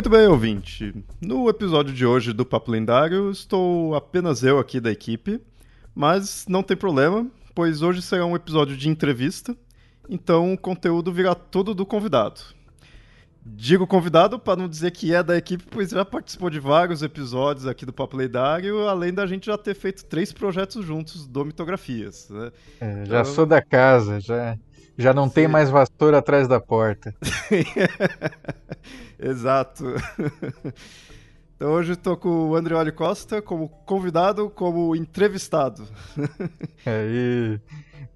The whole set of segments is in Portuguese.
Muito bem, ouvinte. No episódio de hoje do Papo Lendário, estou apenas eu aqui da equipe, mas não tem problema, pois hoje será um episódio de entrevista, então o conteúdo virá todo do convidado. Digo convidado para não dizer que é da equipe, pois já participou de vários episódios aqui do Papo Lendário, além da gente já ter feito três projetos juntos do Mitografias. Né? É, já então... sou da casa, já. Já não Sim. tem mais vassoura atrás da porta. Exato. Então hoje estou com o Andreoli Costa como convidado, como entrevistado. Aí,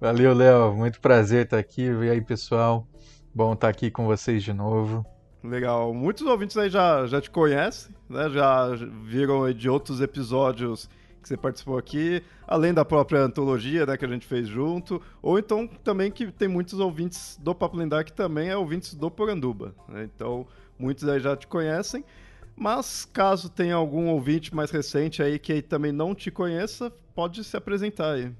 valeu, Léo. Muito prazer estar aqui. E aí, pessoal? Bom estar aqui com vocês de novo. Legal. Muitos ouvintes aí já, já te conhecem, né? Já viram de outros episódios que você participou aqui, além da própria antologia né, que a gente fez junto, ou então também que tem muitos ouvintes do Papo Lendário que também é ouvintes do Poranduba. Né? Então, muitos aí já te conhecem. Mas caso tenha algum ouvinte mais recente aí que também não te conheça, pode se apresentar aí.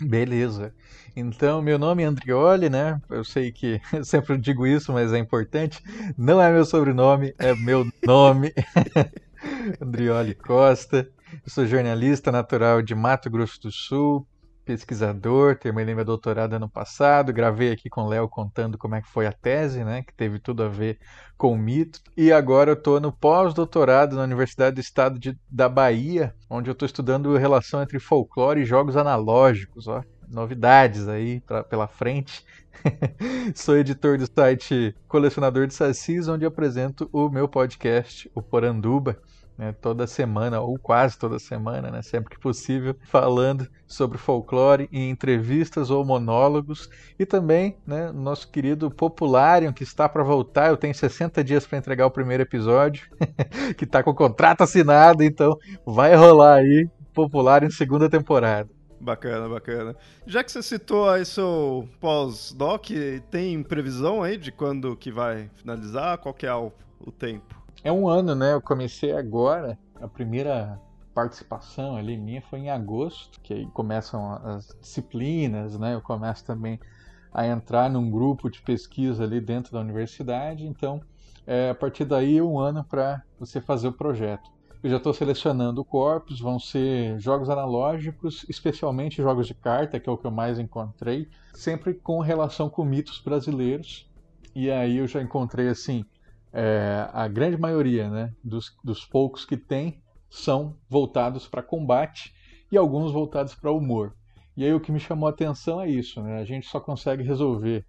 Beleza. Então, meu nome é Andrioli, né? Eu sei que eu sempre digo isso, mas é importante. Não é meu sobrenome, é meu nome. Andrioli Costa. Eu sou jornalista natural de Mato Grosso do Sul, pesquisador, terminei meu doutorado ano passado, gravei aqui com o Léo contando como é que foi a tese, né, que teve tudo a ver com o mito, e agora eu estou no pós-doutorado na Universidade do Estado de, da Bahia, onde eu estou estudando a relação entre folclore e jogos analógicos, ó, novidades aí pra, pela frente. Sou editor do site Colecionador de Sacis, onde apresento o meu podcast, o Poranduba, né, toda semana, ou quase toda semana, né, sempre que possível, falando sobre folclore em entrevistas ou monólogos. E também né, nosso querido Popularium, que está para voltar. Eu tenho 60 dias para entregar o primeiro episódio, que está com o contrato assinado, então vai rolar aí Popularium segunda temporada. Bacana, bacana. Já que você citou aí seu pós-doc, tem previsão aí de quando que vai finalizar? Qual que é o, o tempo? É um ano, né? Eu comecei agora. A primeira participação ali minha foi em agosto, que aí começam as disciplinas, né? Eu começo também a entrar num grupo de pesquisa ali dentro da universidade. Então, é, a partir daí, um ano para você fazer o projeto. Eu já estou selecionando corpos, vão ser jogos analógicos, especialmente jogos de carta, que é o que eu mais encontrei, sempre com relação com mitos brasileiros. E aí eu já encontrei assim é, a grande maioria né, dos, dos poucos que tem são voltados para combate e alguns voltados para humor. E aí o que me chamou a atenção é isso, né? A gente só consegue resolver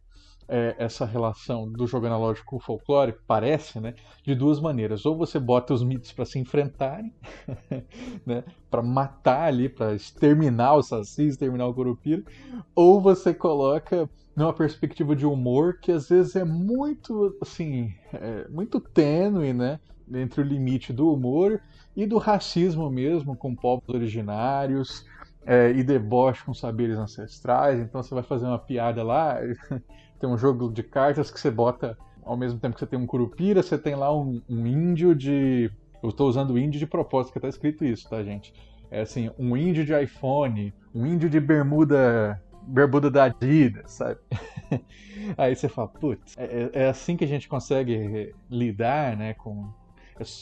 é, essa relação do jogo analógico com o folclore, parece, né? De duas maneiras. Ou você bota os mitos para se enfrentarem, né? Para matar ali, para exterminar o Saci, exterminar o Curupira, ou você coloca numa perspectiva de humor que às vezes é muito, assim, é muito tênue, né? Entre o limite do humor e do racismo mesmo, com povos originários é, e deboche com saberes ancestrais. Então você vai fazer uma piada lá, tem um jogo de cartas que você bota, ao mesmo tempo que você tem um curupira, você tem lá um, um índio de. Eu estou usando índio de propósito, que está escrito isso, tá, gente? É assim, um índio de iPhone, um índio de bermuda bermuda da Adidas, sabe? Aí você fala, putz, é, é, assim que a gente consegue lidar, né? Com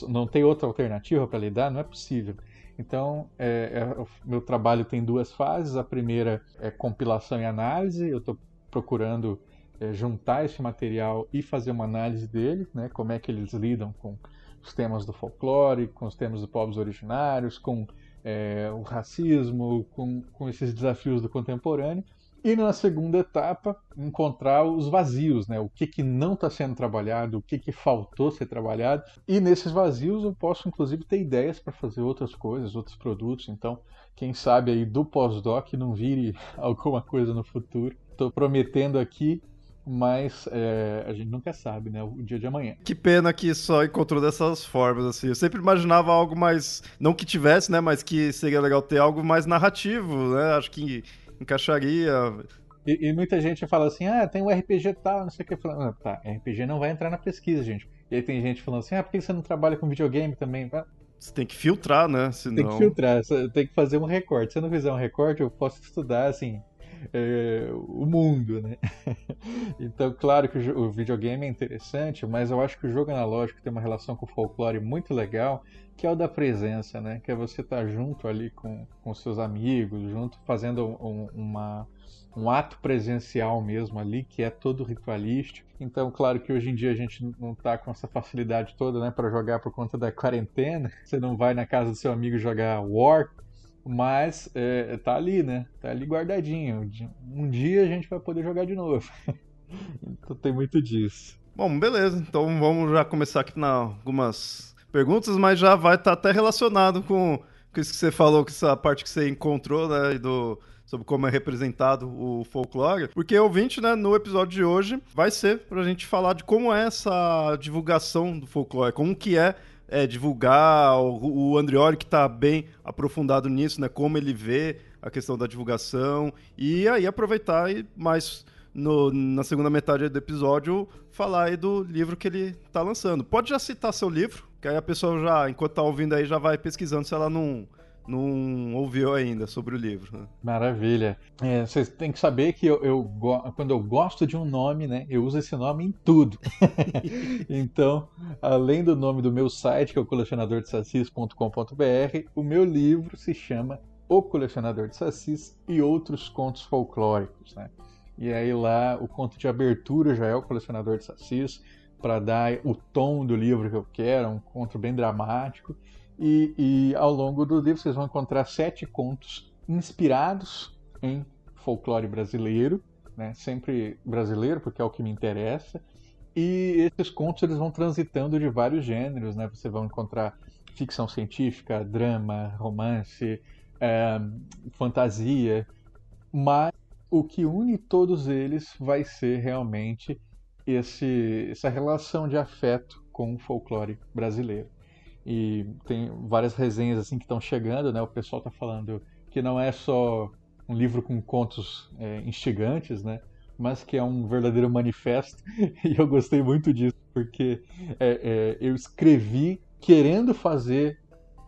não tem outra alternativa para lidar, não é possível. Então, é, é, meu trabalho tem duas fases. A primeira é compilação e análise. Eu estou procurando é, juntar esse material e fazer uma análise dele, né? Como é que eles lidam com os temas do folclore, com os temas dos povos originários, com é, o racismo, com, com esses desafios do contemporâneo. E na segunda etapa, encontrar os vazios, né? O que, que não está sendo trabalhado, o que, que faltou ser trabalhado. E nesses vazios eu posso, inclusive, ter ideias para fazer outras coisas, outros produtos. Então, quem sabe aí do pós-doc não vire alguma coisa no futuro. Estou prometendo aqui mas é, a gente nunca sabe, né? O dia de amanhã. Que pena que só encontrou dessas formas, assim. Eu sempre imaginava algo mais. Não que tivesse, né? Mas que seria legal ter algo mais narrativo, né? Acho que encaixaria. E, e muita gente fala assim: ah, tem um RPG tal, não sei o que. Falando, ah, tá, RPG não vai entrar na pesquisa, gente. E aí tem gente falando assim: ah, por que você não trabalha com videogame também? Você tem que filtrar, né? Senão... Tem que filtrar, tem que fazer um recorte. Se eu não fizer um recorte, eu posso estudar, assim, é, o mundo, né? então, claro que o, o, videogame é interessante, mas eu acho que o jogo analógico tem uma relação com o folclore muito legal, que é o da presença, né? Que é você estar tá junto ali com, com seus amigos, junto fazendo um, uma, um ato presencial mesmo ali, que é todo ritualístico. Então, claro que hoje em dia a gente não está com essa facilidade toda, né, para jogar por conta da quarentena. Você não vai na casa do seu amigo jogar War, mas é, tá ali, né? Tá ali guardadinho. Um dia a gente vai poder jogar de novo. então tem muito disso. Bom, beleza. Então vamos já começar aqui na algumas perguntas, mas já vai estar tá até relacionado com, com isso que você falou, com essa parte que você encontrou, né? Do, sobre como é representado o folclore. Porque ouvinte, né, no episódio de hoje, vai ser pra gente falar de como é essa divulgação do folclore, como que é é, divulgar, o, o Andrioli que está bem aprofundado nisso, né? Como ele vê a questão da divulgação e aí aproveitar e mais no, na segunda metade do episódio falar aí do livro que ele está lançando. Pode já citar seu livro, que aí a pessoa já, enquanto está ouvindo aí, já vai pesquisando se ela não não ouviu ainda sobre o livro. Né? Maravilha. É, vocês têm que saber que eu, eu, quando eu gosto de um nome, né, eu uso esse nome em tudo. então, além do nome do meu site, que é o colecionadordesacis.com.br, o meu livro se chama O Colecionador de Sacis e Outros Contos Folclóricos. Né? E aí lá o conto de abertura já é o Colecionador de Sacis, para dar o tom do livro que eu quero, um conto bem dramático. E, e, ao longo do livro vocês vão encontrar sete contos inspirados em folclore brasileiro, né? sempre brasileiro, porque é o que me interessa. E esses contos eles vão transitando de vários gêneros, né? Você vai encontrar ficção científica, drama, romance, é, fantasia, mas o que une todos eles vai ser realmente esse, essa relação de afeto com o folclore brasileiro. E tem várias resenhas assim que estão chegando, né? O pessoal está falando que não é só um livro com contos é, instigantes, né? Mas que é um verdadeiro manifesto. E eu gostei muito disso, porque é, é, eu escrevi querendo fazer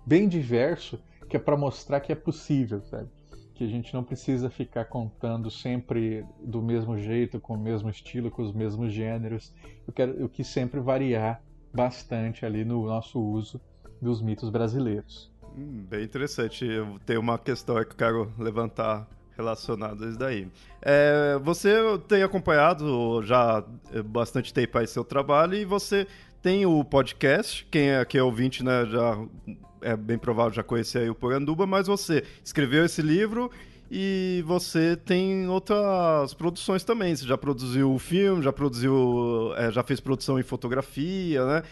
bem diverso, que é para mostrar que é possível, sabe? Que a gente não precisa ficar contando sempre do mesmo jeito, com o mesmo estilo, com os mesmos gêneros. Eu, quero, eu quis sempre variar bastante ali no nosso uso dos mitos brasileiros. Hum, bem interessante. Eu tenho uma questão que eu quero levantar relacionada a isso daí. É, você tem acompanhado já bastante tempo aí seu trabalho e você tem o podcast, quem é, quem é ouvinte, né, já é bem provável já conhecer o Poranduba, mas você escreveu esse livro e você tem outras produções também. Você já produziu filme, já produziu, é, já fez produção em fotografia, né?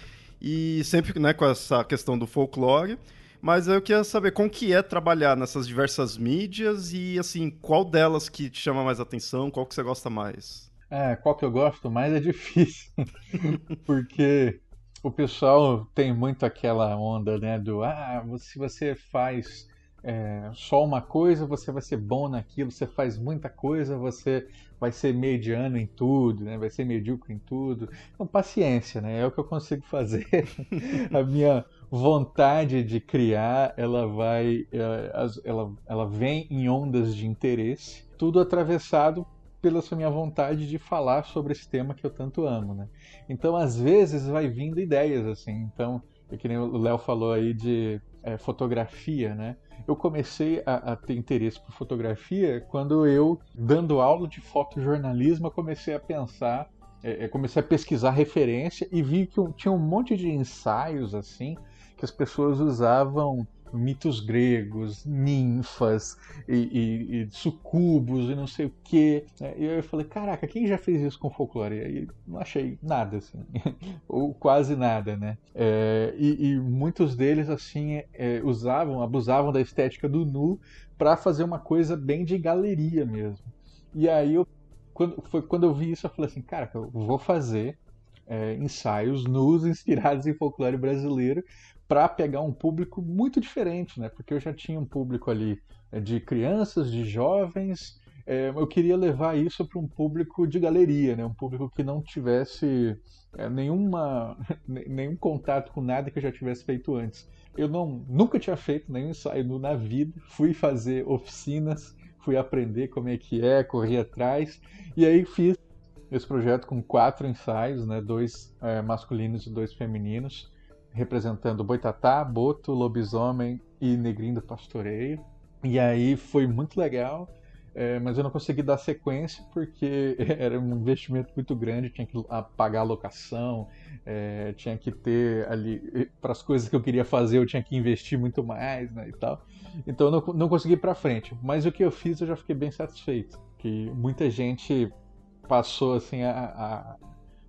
e sempre né, com essa questão do folclore. Mas eu queria saber como que é trabalhar nessas diversas mídias e, assim, qual delas que te chama mais atenção, qual que você gosta mais? É, qual que eu gosto mais é difícil, porque o pessoal tem muito aquela onda, né, do, ah, se você faz é, só uma coisa, você vai ser bom naquilo, você faz muita coisa, você vai ser mediano em tudo, né? vai ser medíocre em tudo. Então, paciência, né? É o que eu consigo fazer. a minha vontade de criar, ela vai, é, ela, ela vem em ondas de interesse, tudo atravessado pela sua minha vontade de falar sobre esse tema que eu tanto amo, né? Então, às vezes, vai vindo ideias, assim. Então, é que nem o Léo falou aí de é, fotografia, né? Eu comecei a, a, ter interesse por fotografia quando eu, dando aula de fotojornalismo, comecei a pensar, é, é, comecei a pesquisar referência e vi que tinha um monte de ensaios assim que as pessoas usavam mitos gregos, ninfas e, e, e sucubos e não sei o que. E eu falei, caraca, quem já fez isso com folclore? E não achei nada, assim, ou quase nada, né? É, e, e, muitos deles, assim, é, usavam, abusavam da estética do nu para fazer uma coisa bem de galeria mesmo. E aí eu quando, foi quando eu vi isso, eu falei assim, cara, eu vou fazer é, ensaios nus inspirados em folclore brasileiro para pegar um público muito diferente, né? Porque eu já tinha um público ali é, de crianças, de jovens. É, eu queria levar isso para um público de galeria, né? Um público que não tivesse é, nenhuma, nenhum contato com nada que eu já tivesse feito antes. Eu não, nunca tinha feito nenhum ensaio na vida. Fui fazer oficinas fui aprender como é que é, corri atrás. E aí fiz esse projeto com quatro ensaios, né? dois é, masculinos e dois femininos, representando Boitatá, Boto, Lobisomem e Negrinho do Pastoreio. E aí foi muito legal, é, mas eu não consegui dar sequência porque era um investimento muito grande, tinha que pagar a locação, é, tinha que ter ali, para as coisas que eu queria fazer, eu tinha que investir muito mais né, e tal. Então eu não, não consegui ir para frente. Mas o que eu fiz eu já fiquei bem satisfeito. Que muita gente passou assim a,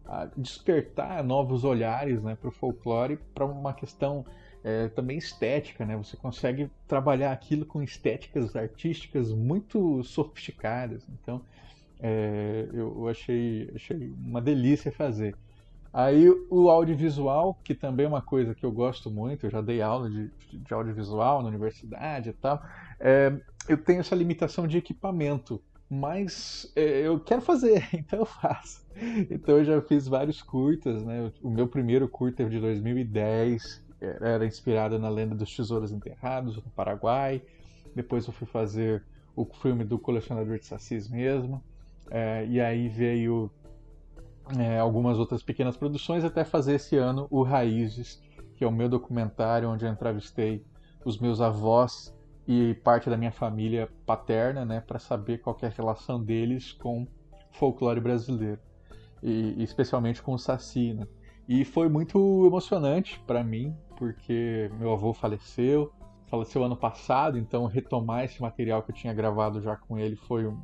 a, despertar novos olhares né, para o folclore para uma questão é, também estética, né? Você consegue trabalhar aquilo com estéticas artísticas muito sofisticadas. Então, é, eu, eu achei, achei uma delícia fazer. Aí o audiovisual, que também é uma coisa que eu gosto muito, eu já dei aula de, de audiovisual na universidade e tal, é, eu tenho essa limitação de equipamento, mas é, eu quero fazer, então eu faço. Então eu já fiz vários curtas, né? O meu primeiro curta é de 2010, era inspirado na lenda dos tesouros enterrados no Paraguai. Depois eu fui fazer o filme do colecionador de sacis mesmo. É, e aí veio é, algumas outras pequenas produções, até fazer esse ano o Raízes, que é o meu documentário onde eu entrevistei os meus avós e parte da minha família paterna, né, para saber qual é a relação deles com folclore brasileiro, e, especialmente com o Saci, né? E foi muito emocionante para mim, porque meu avô faleceu, faleceu ano passado, então retomar esse material que eu tinha gravado já com ele foi um,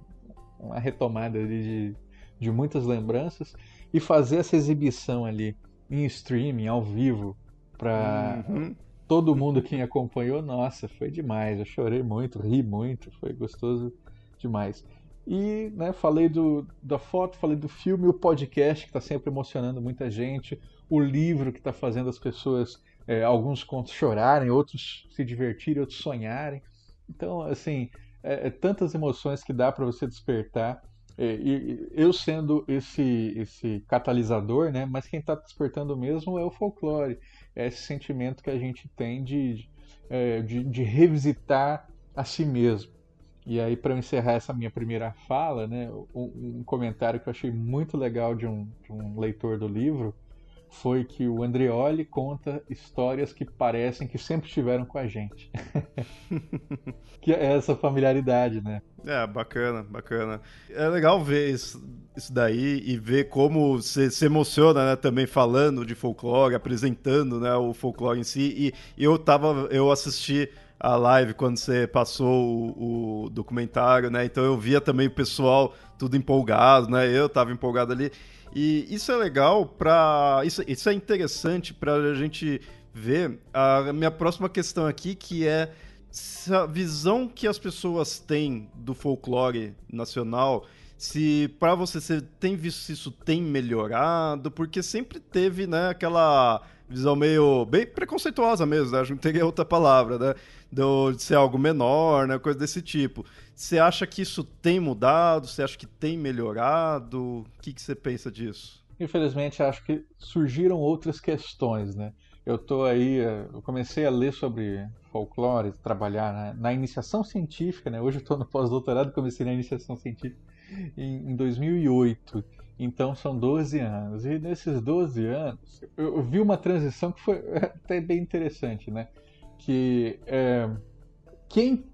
uma retomada de, de muitas lembranças e fazer essa exibição ali em streaming, ao vivo, para uhum. Todo mundo que me acompanhou, nossa, foi demais. Eu chorei muito, ri muito, foi gostoso demais. E né, falei do, da foto, falei do filme, o podcast que está sempre emocionando muita gente, o livro que está fazendo as pessoas, é, alguns contos chorarem, outros se divertirem, outros sonharem. Então, assim, é, é tantas emoções que dá para você despertar. É, e eu sendo esse, esse catalisador, né? Mas quem está despertando mesmo é o folclore. É esse sentimento que a gente tem de, é, de, de, revisitar a si mesmo. E aí, para encerrar essa minha primeira fala, né, um, comentário que eu achei muito legal de um, de um leitor do livro foi que o Andreoli conta histórias que parecem que sempre estiveram com a gente. que é essa familiaridade, né? É, bacana, bacana. É legal ver isso, isso daí e ver como você se emociona, né, também falando de folclore, apresentando, né, o folclore em si. E eu tava, eu assisti a live quando você passou o, o, documentário, né? Então eu via também o pessoal tudo empolgado, né? Eu tava empolgado ali. E isso é legal para isso, isso é interessante para a gente ver. A minha próxima questão aqui, que é a visão que as pessoas têm do folclore nacional, se para você você tem visto se isso tem melhorado, porque sempre teve, né, aquela visão meio bem preconceituosa mesmo, né? acho que não teria outra palavra, né, de ser algo menor, né, coisa desse tipo. Você acha que isso tem mudado? Você acha que tem melhorado? O que, que você pensa disso? Infelizmente, acho que surgiram outras questões, né? Eu tô aí, eh, eu comecei a ler sobre folclore, trabalhar na, na iniciação científica, né? Hoje eu estou no pós-doutorado, comecei na iniciação científica em, em 2008. Então são 12 anos. E nesses 12 anos, eu vi uma transição que foi até bem interessante, né? Que é, quem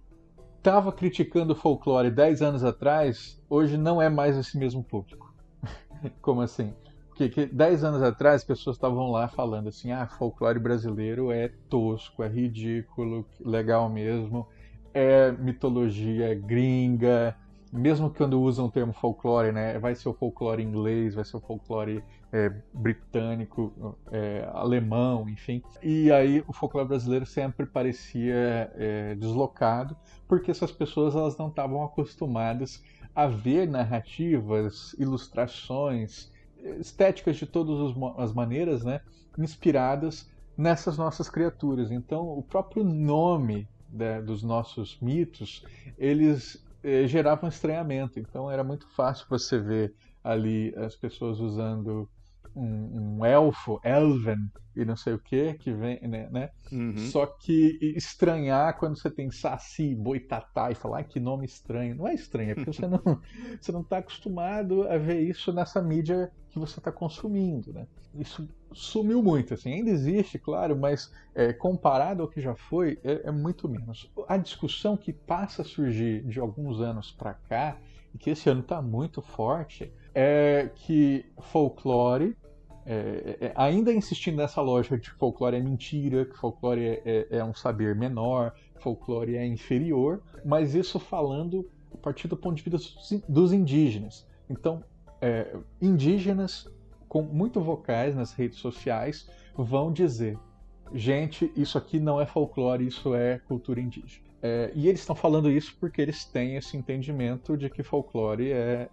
estava criticando o folclore 10 anos atrás, hoje não é mais esse mesmo público. Como assim? Porque dez anos atrás as pessoas estavam lá falando assim, ah, folclore brasileiro é tosco, é ridículo, legal mesmo, é mitologia gringa, mesmo quando usam o termo folclore, né, vai ser o folclore inglês, vai ser o folclore é, britânico, é, alemão, enfim. E aí o folclore brasileiro sempre parecia é, deslocado, porque essas pessoas elas não estavam acostumadas a ver narrativas, ilustrações, estéticas de todas as maneiras, né, inspiradas nessas nossas criaturas. Então, o próprio nome né, dos nossos mitos, eles eh, geravam estranhamento. Então, era muito fácil você ver ali as pessoas usando um, um, elfo, elven e não sei o que, que vem, né? né? Uhum. Só que estranhar quando você tem saci, boitatá e falar que nome estranho. Não é estranho, é porque você não você não está acostumado a ver isso nessa mídia que você está consumindo, né? Isso sumiu muito, assim, ainda existe, claro, mas é, comparado ao que já foi, é, é muito menos. A discussão que passa a surgir de alguns anos para cá e que esse ano está muito forte é que folclore é, é, ainda insistindo nessa lógica de que folclore é mentira, que folclore é, é, é, um saber menor, folclore é inferior, mas isso falando a partir do ponto de vista dos indígenas. Então, é, indígenas com muito vocais nas redes sociais vão dizer: gente, isso aqui não é folclore, isso é cultura indígena. É, e eles estão falando isso porque eles têm esse entendimento de que folclore é,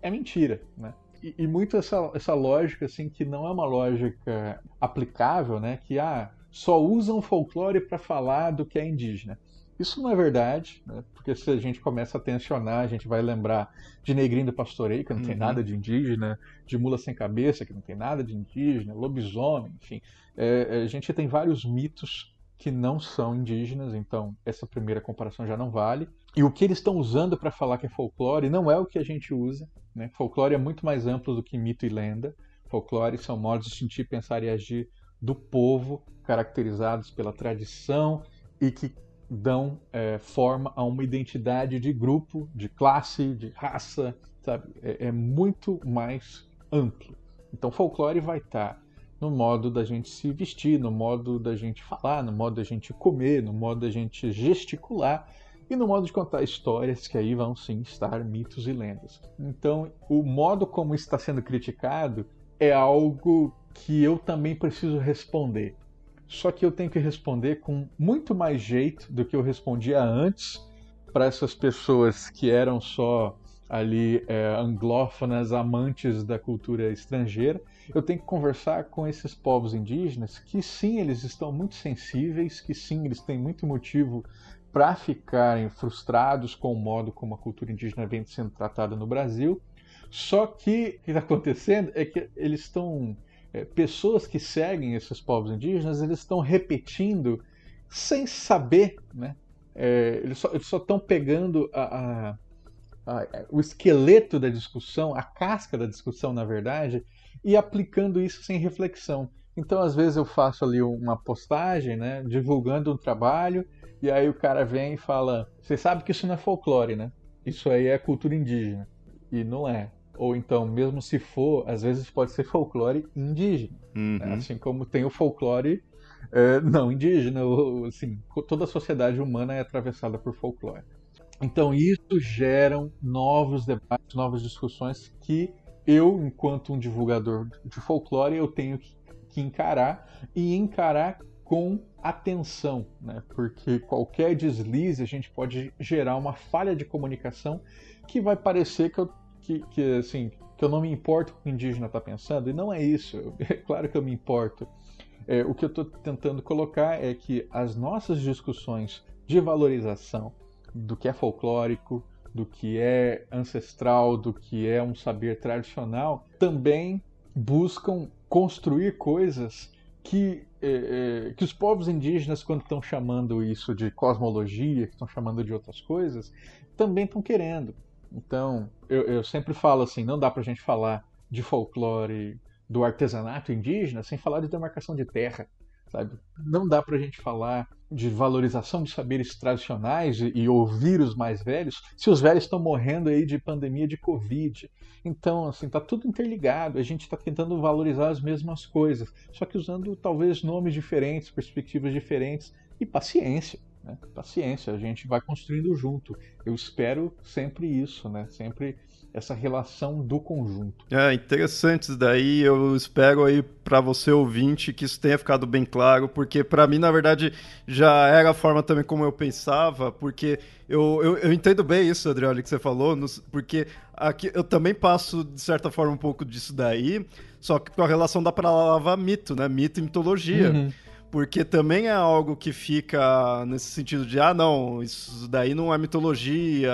é mentira, né? e, e, muito essa, essa lógica, assim, que não é uma lógica aplicável, né? Que, ah, só usam folclore para falar do que é indígena. Isso não é verdade, né? porque se a gente começa a tensionar, a gente vai lembrar de Negrinho do Pastoreio, que não uhum. tem nada de indígena, de Mula Sem Cabeça, que não tem nada de indígena, lobisomem, enfim. É, a gente tem vários mitos que não são indígenas, então essa primeira comparação já não vale. E o que eles estão usando para falar que é folclore não é o que a gente usa. Né? Folclore é muito mais amplo do que mito e lenda. Folclore são modos de sentir, pensar e agir do povo, caracterizados pela tradição e que dão é, forma a uma identidade de grupo, de classe, de raça, sabe? É, é muito mais amplo. Então, folclore vai estar no modo da gente se vestir, no modo da gente falar, no modo da gente comer, no modo da gente gesticular e no modo de contar histórias, que aí vão sim estar mitos e lendas. Então, o modo como está sendo criticado é algo que eu também preciso responder. Só que eu tenho que responder com muito mais jeito do que eu respondia antes para essas pessoas que eram só ali é, anglófonas, amantes da cultura estrangeira. Eu tenho que conversar com esses povos indígenas que sim, eles estão muito sensíveis, que sim, eles têm muito motivo para ficarem frustrados com o modo como a cultura indígena vem sendo tratada no Brasil. Só que o que está acontecendo é que eles estão. É, pessoas que seguem esses povos indígenas, eles estão repetindo sem saber, né? É, eles só estão pegando a, a, a, o esqueleto da discussão, a casca da discussão, na verdade, e aplicando isso sem reflexão. Então, às vezes, eu faço ali uma postagem, né, divulgando um trabalho, e aí o cara vem e fala: Você sabe que isso não é folclore, né? Isso aí é cultura indígena. E não é. Ou então, mesmo se for, às vezes pode ser folclore indígena. Uhum. Né? Assim como tem o folclore é, não indígena. Ou, assim, toda a sociedade humana é atravessada por folclore. Então, isso gera novos debates, novas discussões que eu, enquanto um divulgador de folclore, eu tenho que encarar e encarar com atenção, né? porque qualquer deslize a gente pode gerar uma falha de comunicação que vai parecer que eu, que, que, assim, que eu não me importo com o que o indígena está pensando, e não é isso, é claro que eu me importo. É, o que eu estou tentando colocar é que as nossas discussões de valorização do que é folclórico, do que é ancestral, do que é um saber tradicional, também buscam construir coisas que, é, é, que os povos indígenas, quando estão chamando isso de cosmologia, que estão chamando de outras coisas, também estão querendo. Então, eu, eu sempre falo assim: não dá para a gente falar de folclore, do artesanato indígena, sem falar de demarcação de terra. Sabe? Não dá para a gente falar de valorização dos saberes tradicionais e, e, ouvir os mais velhos se os velhos estão morrendo aí de pandemia de Covid. Então, assim, tá tudo interligado. A gente está tentando valorizar as mesmas coisas, só que usando talvez nomes diferentes, perspectivas diferentes e paciência. Né? Paciência, a gente vai construindo junto. Eu espero sempre isso, né? Sempre essa relação do conjunto. É interessante isso daí. Eu espero aí para você ouvinte que isso tenha ficado bem claro, porque para mim na verdade já era a forma também como eu pensava, porque eu, eu, eu entendo bem isso, Adriano, que você falou, porque aqui eu também passo de certa forma um pouco disso daí, só que com a relação da palavra mito, né? Mito e mitologia. Uhum porque também é algo que fica nesse sentido de, ah, não, isso daí não é mitologia,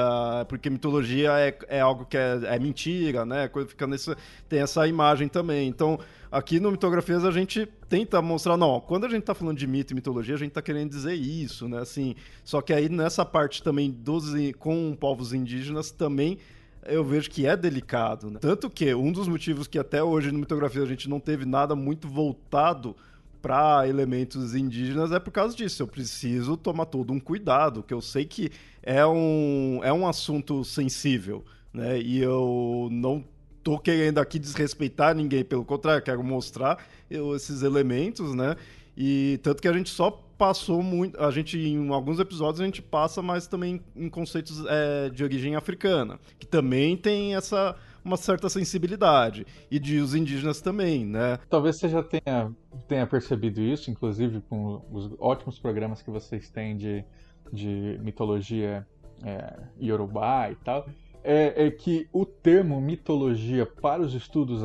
porque mitologia é, é algo que é, é mentira, né? Fica nesse, tem essa imagem também. Então, aqui no Mitografias a gente tenta mostrar, não, quando a gente tá falando de mito e mitologia, a gente tá querendo dizer isso, né? Assim, só que aí nessa parte também dos, com povos indígenas também eu vejo que é delicado. Né? Tanto que um dos motivos que até hoje no Mitografia a gente não teve nada muito voltado para elementos indígenas é por causa disso. Eu preciso tomar todo um cuidado, que eu sei que é um, é um assunto sensível, né? E eu não tô querendo aqui desrespeitar ninguém, pelo contrário, quero mostrar eu, esses elementos, né? E tanto que a gente só passou muito. A gente, em alguns episódios, a gente passa mais também em conceitos é, de origem africana, que também tem essa uma certa sensibilidade. E de os indígenas também, né? Talvez você já tenha, tenha percebido isso, inclusive com os ótimos programas que vocês têm de, de mitologia é, iorubá e tal. É, é, que o termo mitologia para os estudos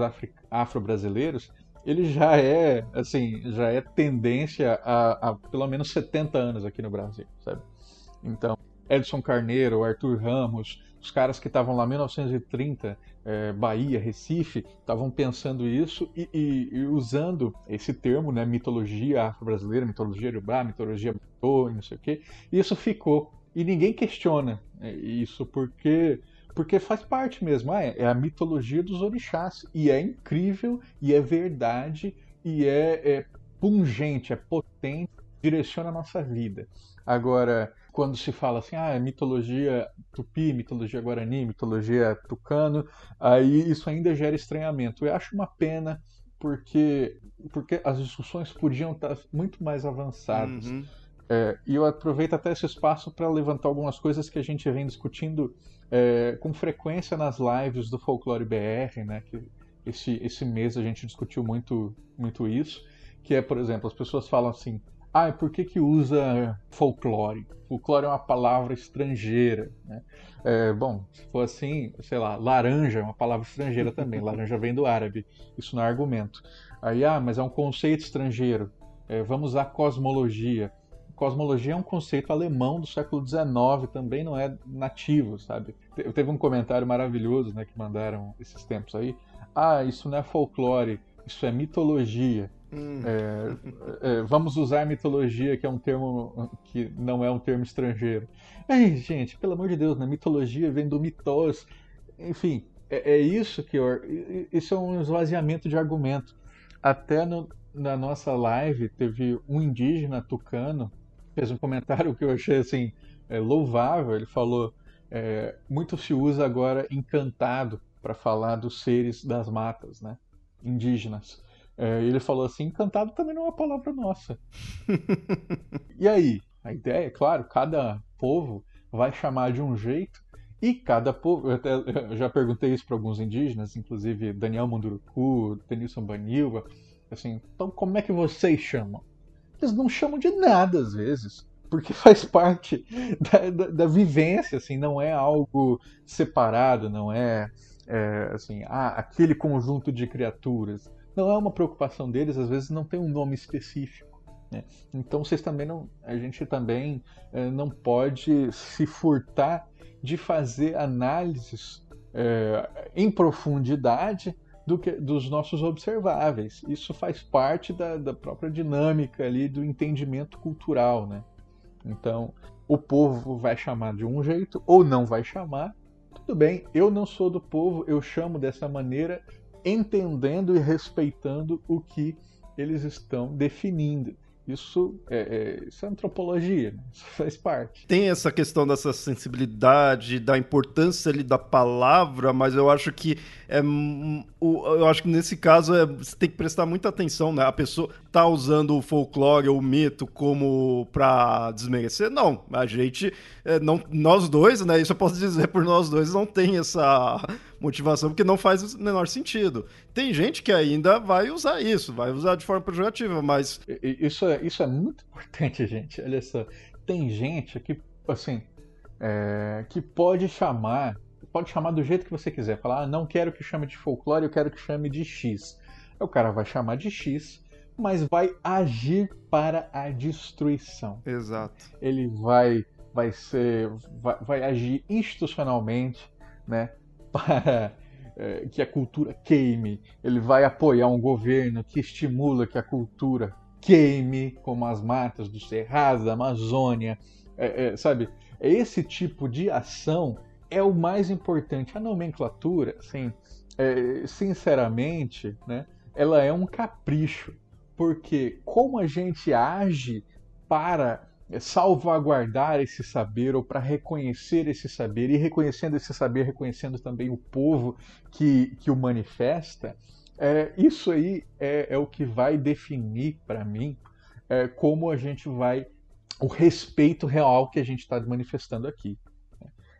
afro-brasileiros ele já é assim já é tendência há, há pelo menos 70 anos aqui no Brasil, sabe? Então Edson Carneiro, Arthur Ramos, os caras que estavam lá em 1930, é, Bahia, Recife, estavam pensando isso e, e, e, usando esse termo, né, mitologia afro-brasileira, mitologia urubá, mitologia não sei o quê. E isso ficou. E ninguém questiona é, isso porque porque faz parte mesmo. Ah, é, é a mitologia dos orixás e é incrível e é verdade e é, é pungente, é potente, direciona a nossa vida. Agora, quando se fala assim, ah, é mitologia tupi, mitologia guarani, mitologia tucano, aí isso ainda gera estranhamento. Eu acho uma pena porque, porque as discussões podiam estar muito mais avançadas. Uhum. É, e eu aproveito até esse espaço para levantar algumas coisas que a gente vem discutindo é, com frequência nas lives do Folclore BR, né? Que esse, esse mês a gente discutiu muito, muito isso. Que é, por exemplo, as pessoas falam assim: ah, por que, que usa folclore? Folclore é uma palavra estrangeira. Né? É, bom, se for assim, sei lá, laranja é uma palavra estrangeira também. laranja vem do árabe. Isso não é argumento. Aí, ah, mas é um conceito estrangeiro. É, vamos usar cosmologia. Cosmologia é um conceito alemão do século XIX, também não é nativo, sabe? Teve um comentário maravilhoso, né, que mandaram esses tempos aí. Ah, isso não é folclore, isso é mitologia. Hum. É, é, vamos usar mitologia, que é um termo que não é um termo estrangeiro. Ai, gente, pelo amor de Deus, né? Mitologia vem do mitos. Enfim, é, é isso que eu, isso é um esvaziamento de argumento. Até no, na nossa live teve um indígena tucano fez um comentário que eu achei assim é, louvável. Ele falou é, muito se usa agora encantado para falar dos seres das matas, né? Indígenas. É, ele falou assim: encantado também não é uma palavra nossa. e aí? A ideia, é claro, cada povo vai chamar de um jeito e cada povo. Eu, até, eu já perguntei isso para alguns indígenas, inclusive Daniel Munduruku, Denilson Banilva. Assim, então como é que vocês chamam? Eles não chamam de nada às vezes porque faz parte da, da, da, vivência, assim, não é algo separado, não é, é, assim, ah, aquele conjunto de criaturas não é uma preocupação deles, às vezes não tem um nome específico. Né? Então vocês também não, a gente também é, não pode se furtar de fazer análises é, em profundidade do que, dos nossos observáveis. Isso faz parte da, da própria dinâmica ali do entendimento cultural, né? Então, o povo vai chamar de um jeito ou não vai chamar. Tudo bem, eu não sou do povo, eu chamo dessa maneira entendendo e respeitando o que eles estão definindo. Isso é, é, isso é antropologia, né? isso faz parte. Tem essa questão dessa sensibilidade, da importância ali da palavra, mas eu acho que é, eu acho que nesse caso é, você tem que prestar muita atenção, né? A pessoa tá usando o folclore ou o mito como para desmerecer? Não, a gente, é, não, nós dois, né? Isso eu posso dizer por nós dois, não tem essa motivação, porque não faz o menor sentido. Tem gente que ainda vai usar isso, vai usar de forma pejorativa, mas. Isso é, isso é muito importante, gente. Olha só. Tem gente que, assim, é, que pode chamar, pode chamar do jeito que você quiser. Falar, ah, não quero que chame de folclore, eu quero que chame de X. O cara vai chamar de X, mas vai agir para a destruição. Exato. Ele vai vai ser vai, vai agir institucionalmente, né, para é, que a cultura queime. Ele vai apoiar um governo que estimula que a cultura queime, como as matas do Cerrado, da Amazônia, é, é, sabe? Esse tipo de ação é o mais importante. A nomenclatura, assim, é, sinceramente, né, ela é um capricho, porque como a gente age para é salvaguardar esse saber ou para reconhecer esse saber e reconhecendo esse saber, reconhecendo também o povo que, que o manifesta, é, isso aí é, é o que vai definir para mim é, como a gente vai o respeito real que a gente está manifestando aqui.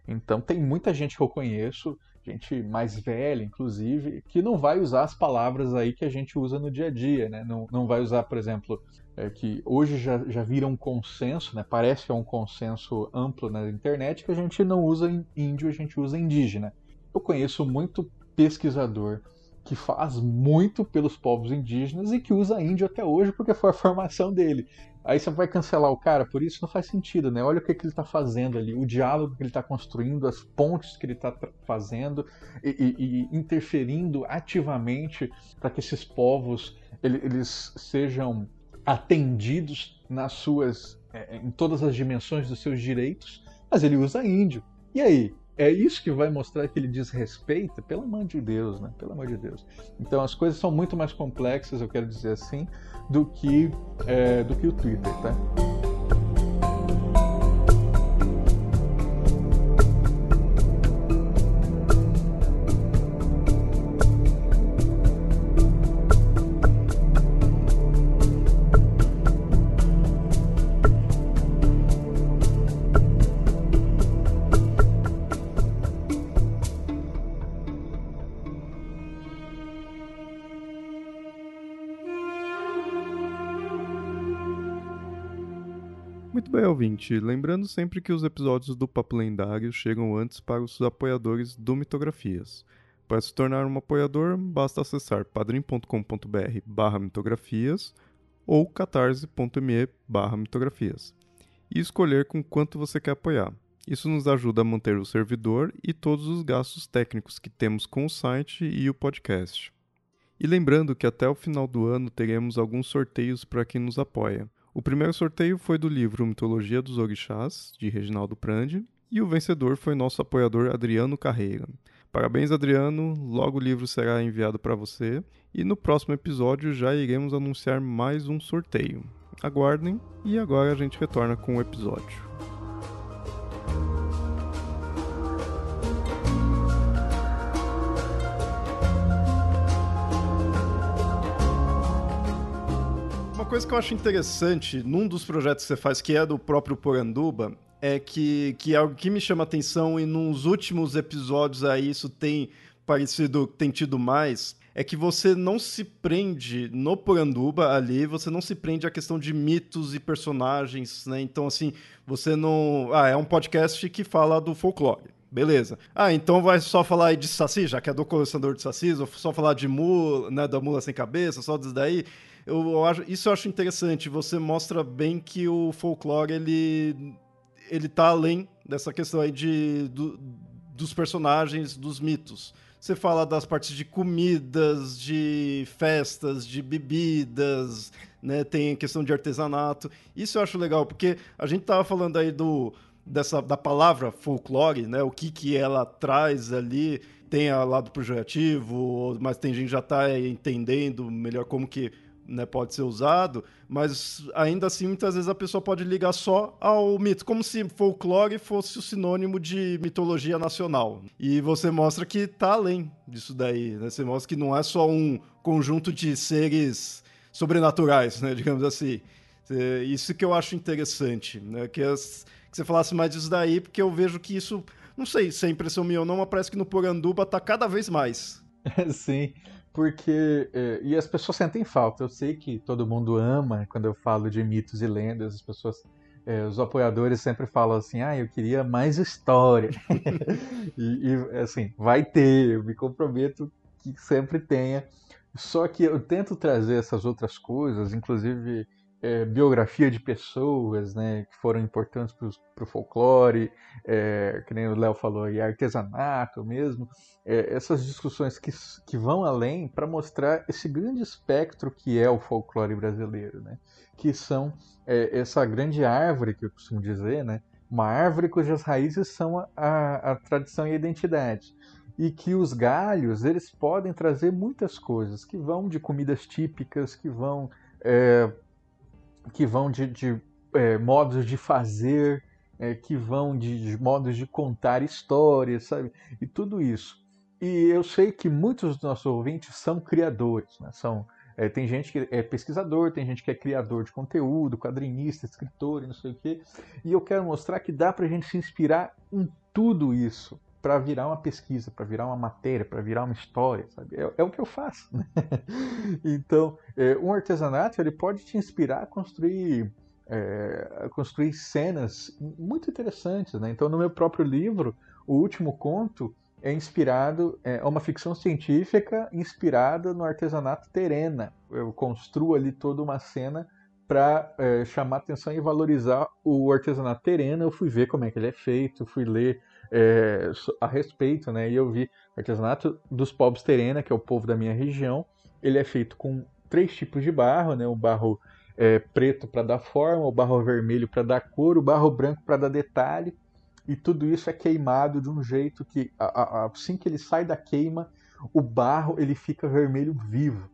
Então tem muita gente que eu conheço, gente mais velha, inclusive, que não vai usar as palavras aí que a gente usa no dia a dia, né? Não, não vai usar, por exemplo, é, que hoje já, já vira um consenso, né? Parece que é um consenso amplo na internet que a gente não usa índio, a gente usa indígena. Eu conheço muito pesquisador que faz muito pelos povos indígenas e que usa índio até hoje porque foi a formação dele. Aí você vai cancelar o cara por isso? Não faz sentido, né? Olha o que, que ele está fazendo ali, o diálogo que ele está construindo, as pontes que ele está fazendo e, e, e, interferindo ativamente para que esses povos eles sejam atendidos nas suas, é, em todas as dimensões dos seus direitos, mas ele usa índio. E aí? é isso que vai mostrar que ele desrespeita, pelo amor de Deus, né? Pelo amor de Deus. Então as coisas são muito mais complexas, eu quero dizer assim, do que, é, do que o Twitter, tá? Bem, ouvinte, lembrando sempre que os episódios do Papo Lendário chegam antes para os apoiadores do Mitografias. Para se tornar um apoiador, basta acessar padrim.com.br barra mitografias ou catarse.me barra mitografias e escolher com quanto você quer apoiar. Isso nos ajuda a manter o servidor e todos os gastos técnicos que temos com o site e o podcast. E lembrando que até o final do ano teremos alguns sorteios para quem nos apoia. O primeiro sorteio foi do livro Mitologia dos Orixás, de Reginaldo Prandi, e o vencedor foi nosso apoiador Adriano Carreira. Parabéns, Adriano! Logo o livro será enviado para você e no próximo episódio já iremos anunciar mais um sorteio. Aguardem e agora a gente retorna com o episódio. Uma coisa que eu acho interessante num dos projetos que você faz, que é do próprio Poranduba, é que, que é algo que me chama atenção e nos últimos episódios aí isso tem parecido, tem tido mais, é que você não se prende no Poranduba ali, você não se prende à questão de mitos e personagens, né? Então, assim, você não. Ah, é um podcast que fala do folclore. Beleza. Ah, então vai só falar aí de Saci, já que é do colecionador de Sacis, ou só falar de mula, né, da mula sem cabeça, só disso daí eu acho, isso eu acho interessante. Você mostra bem que o folclore ele ele tá além dessa questão aí de, do, dos personagens, dos mitos. Você fala das partes de comidas, de festas, de bebidas, né? Tem a questão de artesanato. Isso eu acho legal, porque a gente tava falando aí do dessa da palavra folclore, né? O que que ela traz ali, tem a lado projetivo, mas tem gente já está entendendo melhor como que né, pode ser usado, mas ainda assim muitas vezes a pessoa pode ligar só ao mito, como se folclore fosse o sinônimo de mitologia nacional. E você mostra que tá além disso daí, né? Você mostra que não é só um conjunto de seres sobrenaturais, né, digamos assim. Isso que eu acho interessante, né? Que, as, que você falasse mais disso daí, porque eu vejo que isso, não sei se é impressão minha ou não, mas parece que no Poranduba tá cada vez mais. Sim porque é, e as pessoas sentem falta. Eu sei que todo mundo ama quando eu falo de mitos e lendas. As pessoas, é, os apoiadores sempre falam assim: "Ah, eu queria mais história". e, e, assim, vai ter. Eu me comprometo que sempre tenha. Só que eu tento trazer essas outras coisas, inclusive é, biografia de pessoas né, que foram importantes para o folclore, é, que nem o Léo falou, e artesanato mesmo, é, essas discussões que, que vão além para mostrar esse grande espectro que é o folclore brasileiro, né, que são é, essa grande árvore que eu costumo dizer, né, uma árvore cujas raízes são a, a, a tradição e a identidade e que os galhos eles podem trazer muitas coisas que vão de comidas típicas, que vão é, que vão de, de é, modos de fazer, é, que vão de, de, modos de contar histórias, sabe? E tudo isso. E eu sei que muitos dos nossos ouvintes são criadores, né? São, é, tem gente que é pesquisador, tem gente que é criador de conteúdo, quadrinista, escritor e não sei o quê. E eu quero mostrar que dá para a gente se inspirar em tudo isso para virar uma pesquisa, para virar uma matéria, para virar uma história, sabe? É, é, o que eu faço. Né? então, é, um artesanato ele pode te inspirar a construir é, construir cenas muito interessantes, né? Então, no meu próprio livro, o último conto é inspirado é uma ficção científica inspirada no artesanato terena. Eu construo ali toda uma cena para é, chamar atenção e valorizar o artesanato terena. Eu fui ver como é que ele é feito, fui ler é, a respeito, né? E eu vi artesanato dos povos terena, que é o povo da minha região. Ele é feito com três tipos de barro, né? O barro é, preto para dar forma, o barro vermelho para dar cor, o barro branco para dar detalhe. E tudo isso é queimado de um jeito que, assim que ele sai da queima, o barro ele fica vermelho vivo.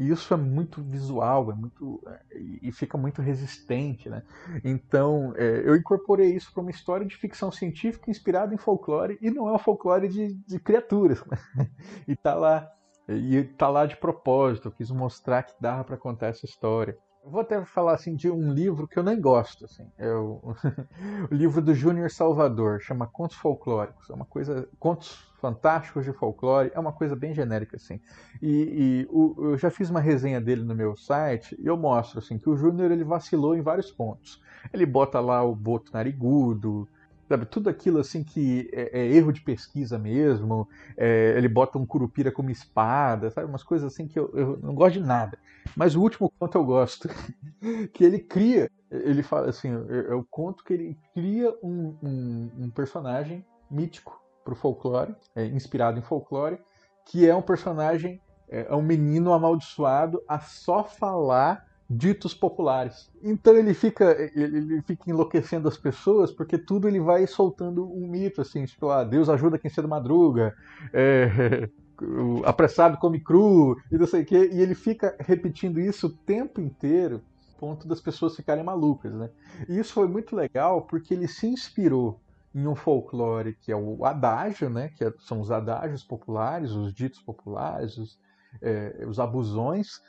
E isso é muito visual, é muito é, e fica muito resistente, né? Então é, eu incorporei isso para uma história de ficção científica inspirada em folclore e não é um folclore de, de criaturas. Né? e tá lá e tá lá de propósito. Eu quis mostrar que dava para contar essa história. Vou até falar assim de um livro que eu nem gosto, assim. É o, o livro do Júnior Salvador, chama Contos Folclóricos. É uma coisa, contos fantásticos de folclore, é uma coisa bem genérica assim. E, e o, eu já fiz uma resenha dele no meu site e eu mostro assim que o Júnior ele vacilou em vários pontos. Ele bota lá o boto narigudo, sabe? Tudo aquilo assim que é, é erro de pesquisa mesmo. É, ele bota um curupira como espada, sabe? Umas coisas assim que eu, eu não gosto de nada. Mas o último conto eu gosto, que ele cria, ele fala assim, é, o conto que ele cria um, um, um personagem mítico para o folclore, é, inspirado em folclore, que é um personagem, é, é um menino amaldiçoado a só falar ditos populares. Então ele fica ele fica enlouquecendo as pessoas porque tudo ele vai soltando um mito assim, tipo, ah, Deus ajuda quem cedo madruga, é, apressado come cru e não sei o quê, e ele fica repetindo isso o tempo inteiro, ponto das pessoas ficarem malucas, né? E isso foi muito legal porque ele se inspirou em um folclore que é o adágio, né? Que é, são os adágios populares, os ditos populares, os, é, os abusões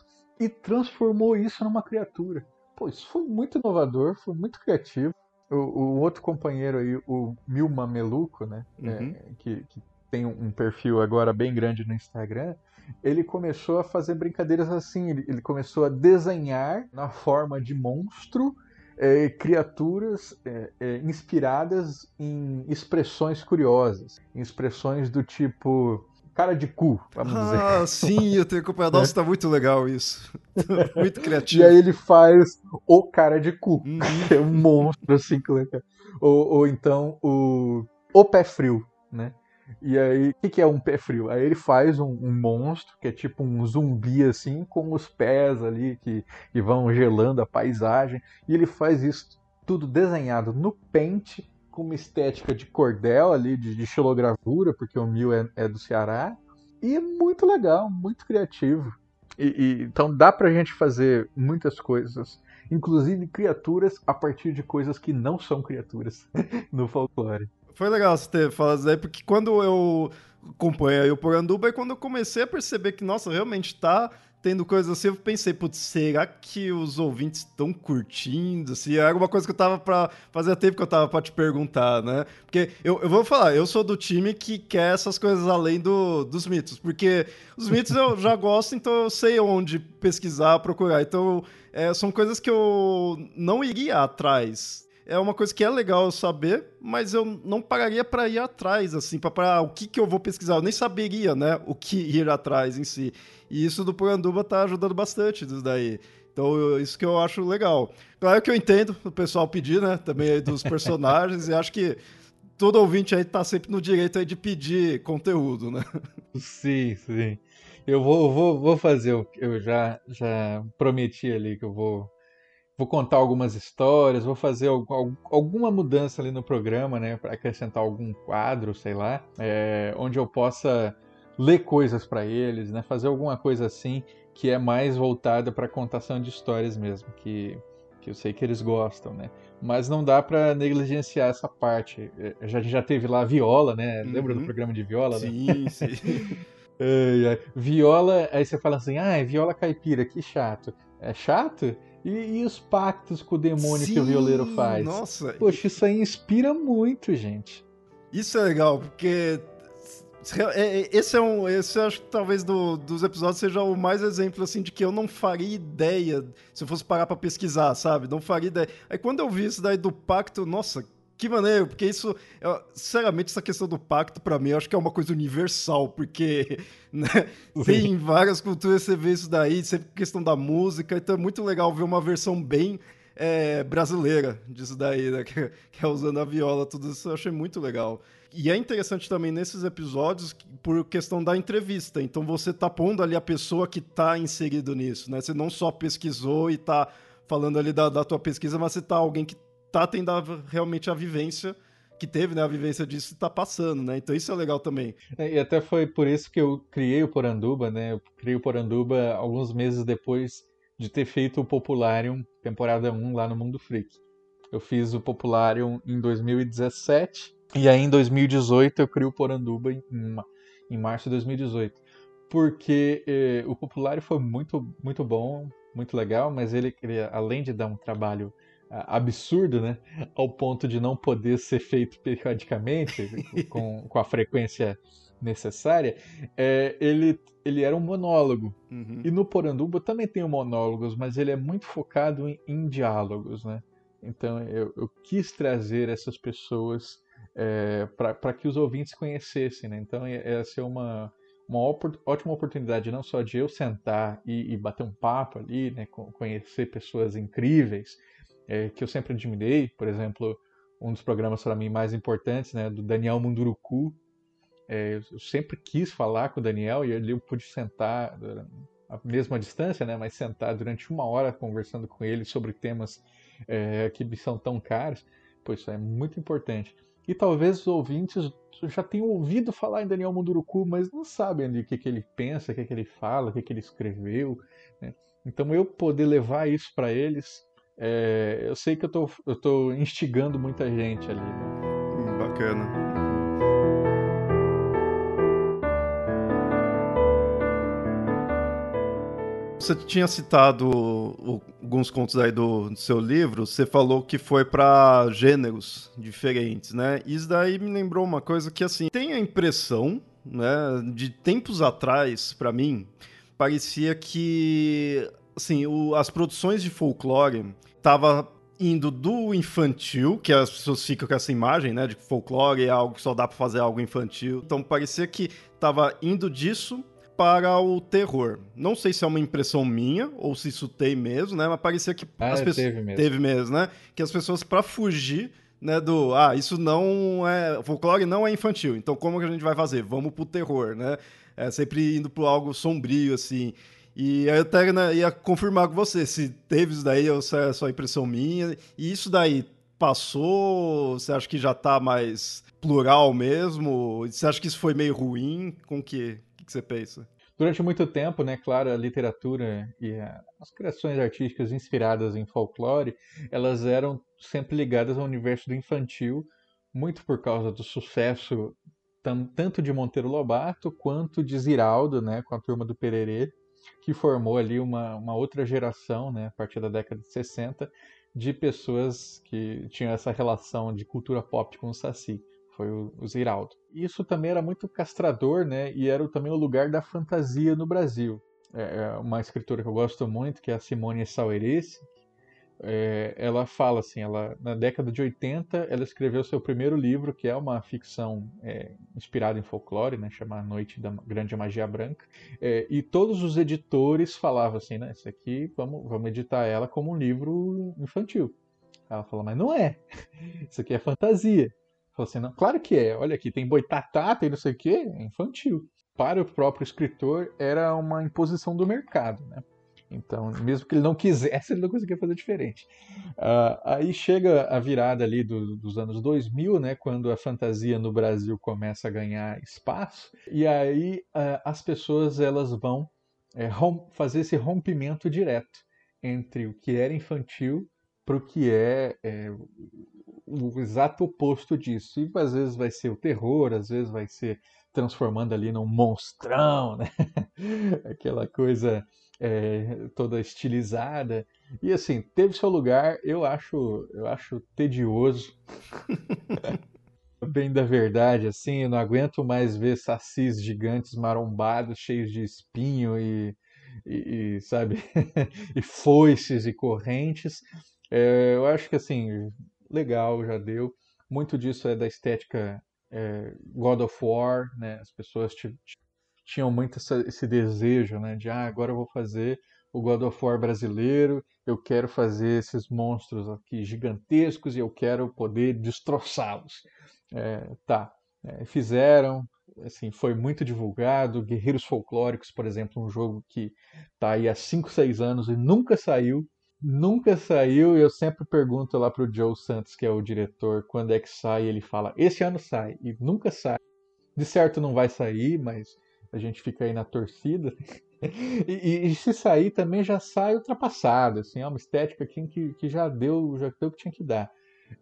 e transformou isso numa criatura. Pô, isso foi muito inovador, foi muito criativo. O, o outro companheiro aí, o Milma Meluco, né, uhum. é, que, que, tem um perfil agora bem grande no Instagram, ele começou a fazer brincadeiras assim. Ele, ele começou a desenhar na forma de monstro é, criaturas é, é, inspiradas em expressões curiosas, em expressões do tipo cara de cu, vamos ah, dizer. Ah, sim, eu tenho acompanhado. Nossa, tá muito legal isso. muito criativo. E aí ele faz o cara de cu, uhum. que é um monstro, assim, ou, ou então o, o pé frio, né? E aí, o que, que, é um pé frio? Aí ele faz um, um, monstro, que é tipo um zumbi, assim, com os pés ali que, que vão gelando a paisagem. E ele faz isso tudo desenhado no pente com uma estética de cordel ali, de, de xilogravura, porque o Mil é, é, do Ceará. E é muito legal, muito criativo. E, e, então dá pra gente fazer muitas coisas, inclusive criaturas a partir de coisas que não são criaturas no folclore. Foi legal você ter falado isso aí, porque quando eu acompanho o Poranduba, é quando eu comecei a perceber que, nossa, realmente tá tendo coisas assim, eu pensei, putz, será que os ouvintes estão curtindo? Se assim, era uma coisa que eu tava pra. Fazia tempo que eu tava pra te perguntar, né? Porque eu, eu vou falar, eu sou do time que quer essas coisas além do, dos mitos. Porque os mitos eu já gosto, então eu sei onde pesquisar, procurar. Então, é, são coisas que eu não iria atrás é uma coisa que é legal saber, mas eu não pararia para ir atrás, assim, para o que, que eu vou pesquisar. Eu nem saberia, né, o que ir atrás em si. E isso do Puranduba tá ajudando bastante isso daí. Então, eu, isso que eu acho legal. Claro que eu entendo o pessoal pedir, né, também dos personagens, e acho que todo ouvinte aí tá sempre no direito de pedir conteúdo, né? Sim, sim. Eu vou, vou, vou fazer, eu já, já prometi ali que eu vou vou contar algumas histórias, vou fazer alguma mudança ali no programa, né, para acrescentar algum quadro, sei lá, é, onde eu possa ler coisas para eles, né, fazer alguma coisa assim que é mais voltada para contação de histórias mesmo, que que eu sei que eles gostam, né? Mas não dá para negligenciar essa parte. É, já já teve lá a viola, né? Uhum. Lembra do uhum. programa de viola? Sim, né? sim. Viola, aí você fala assim, ah, é viola caipira, que chato. É chato? E, e os pactos com o demônio Sim, que o violeiro faz? Nossa. Poxa, isso aí inspira muito, gente. Isso é legal, porque é, é, esse é um. Esse acho que talvez do, dos episódios seja o mais exemplo assim de que eu não faria ideia se eu fosse parar para pesquisar, sabe? Não faria ideia. Aí quando eu vi isso daí do pacto, nossa, que maneiro, porque isso, eu, sinceramente, essa questão do pacto, para mim, eu acho que é uma coisa universal, porque né, tem várias culturas você vê isso daí, sempre questão da música, então é muito legal ver uma versão bem é, brasileira disso daí, né, que, que, é usando a viola, tudo isso eu achei muito legal. E é interessante também nesses episódios por questão da entrevista, então você tá pondo ali a pessoa que tá inserido nisso, né, você não só pesquisou e tá falando ali da, da tua pesquisa, mas você tá alguém que tá tendo a, realmente a vivência que teve, né, a vivência disso tá passando, né? Então isso é legal também. É, e até foi por isso que eu criei o Poranduba, né? Eu criei o Poranduba alguns meses depois de ter feito o Popularium temporada 1 lá no Mundo Freak. Eu fiz o Popularium em 2017 e aí em 2018 eu criei o Poranduba em, em março de 2018. Porque eh, o Popularium foi muito, muito bom, muito legal, mas ele, ele além de dar um trabalho absurdo, né? Ao ponto de não poder ser feito periodicamente, com, com a frequência necessária, é, ele, ele era um monólogo. Uhum. E no Poranduba também tem monólogos, mas ele é muito focado em, em diálogos, né? Então eu, eu, quis trazer essas pessoas é, para que os ouvintes conhecessem, né? Então ia ser uma, uma ótima oportunidade não só de eu sentar e, e bater um papo ali, né? Conhecer pessoas incríveis, é, que eu sempre admirei, por exemplo, um dos programas para mim mais importantes, né, do Daniel Munduruku. É, eu sempre quis falar com o Daniel e ali eu pude sentar a mesma distância, né, mas sentar durante uma hora conversando com ele sobre temas é, que me são tão caros. Pois isso é muito importante. E talvez os ouvintes já tenham ouvido falar em Daniel Munduruku, mas não sabem ali o que, que ele pensa, o que, que ele fala, o que, que ele escreveu. Né? Então eu poder levar isso para eles é, eu sei que eu tô, eu tô instigando muita gente ali. Né? Bacana. Você tinha citado alguns contos aí do, seu livro, você falou que foi para gêneros diferentes, né? Isso daí me lembrou uma coisa que, assim, tem a impressão, né, de tempos atrás, para mim, parecia que, assim, o, as produções de folclore tava indo do infantil, que as pessoas ficam com essa imagem, né, de que folclore é algo que só dá para fazer algo infantil. Então parecia que tava indo disso para o terror. Não sei se é uma impressão minha ou se isso tem mesmo, né, mas parecia que ah, as pessoas teve mesmo. teve mesmo, né, que as pessoas para fugir né, do, ah, isso não é, folclore não é infantil, então como que a gente vai fazer? Vamos pro terror, né? É sempre indo pro algo sombrio, assim. E eu até né, ia confirmar com você se teve isso daí ou se é só impressão minha. E isso daí passou? Você acha que já tá mais plural mesmo? Você acha que isso foi meio ruim? Com o que? O que você pensa? Durante muito tempo, né, claro, a literatura e as criações artísticas inspiradas em folclore, elas eram sempre ligadas ao universo do infantil, muito por causa do sucesso tanto de Monteiro Lobato quanto de Ziraldo, né, com a turma do Pererê, que formou ali uma, uma outra geração, né, a partir da década de 60, de pessoas que tinham essa relação de cultura pop com o Saci foi o, o Ziraldo. Isso também era muito castrador, né? E era também o lugar da fantasia no Brasil. É, é uma escritora que eu gosto muito, que é a Simone Saueresse, é, ela fala assim, ela na década de 80 ela escreveu seu primeiro livro, que é uma ficção é, inspirada em folclore, né, chamada Noite da Grande Magia Branca, é, e todos os editores falavam assim, né, isso aqui vamos, vamos editar ela como um livro infantil. Ela falou, mas não é, isso aqui é fantasia. Falou assim, não, claro que é. Olha aqui, tem boitatá, tem não sei o quê. É infantil. Para o próprio escritor, era uma imposição do mercado, né? Então, mesmo que ele não quisesse, ele não conseguia fazer diferente. Uh, aí chega a virada ali do, dos anos 2000, né, quando a fantasia no Brasil começa a ganhar espaço, e aí uh, as pessoas elas vão é, fazer esse rompimento direto entre o que era infantil para o que é, é o exato oposto disso. E às vezes vai ser o terror, às vezes vai ser transformando ali num monstrão, né? Aquela coisa é, toda estilizada. E assim, teve seu lugar, eu acho, eu acho tedioso. Bem da verdade, assim, eu não aguento mais ver sacis gigantes marombados, cheios de espinho e, e, e sabe, e foices e correntes. É, eu acho que assim, legal, já deu. Muito disso é da estética é, God of War, né? As pessoas tinham muito essa, esse desejo, né? De ah, agora eu vou fazer o God of War brasileiro, eu quero fazer esses monstros aqui gigantescos e eu quero poder destroçá-los. É, tá, é, fizeram, assim, foi muito divulgado. Guerreiros Folclóricos, por exemplo, um jogo que está aí há 5, 6 anos e nunca saiu nunca saiu e eu sempre pergunto lá pro Joe Santos, que é o diretor, quando é que sai, ele fala, esse ano sai, e nunca sai. De certo não vai sair, mas a gente fica aí na torcida. e, e, se sair também já sai ultrapassado, assim, é uma estética que, que já deu, já deu o que tinha que dar.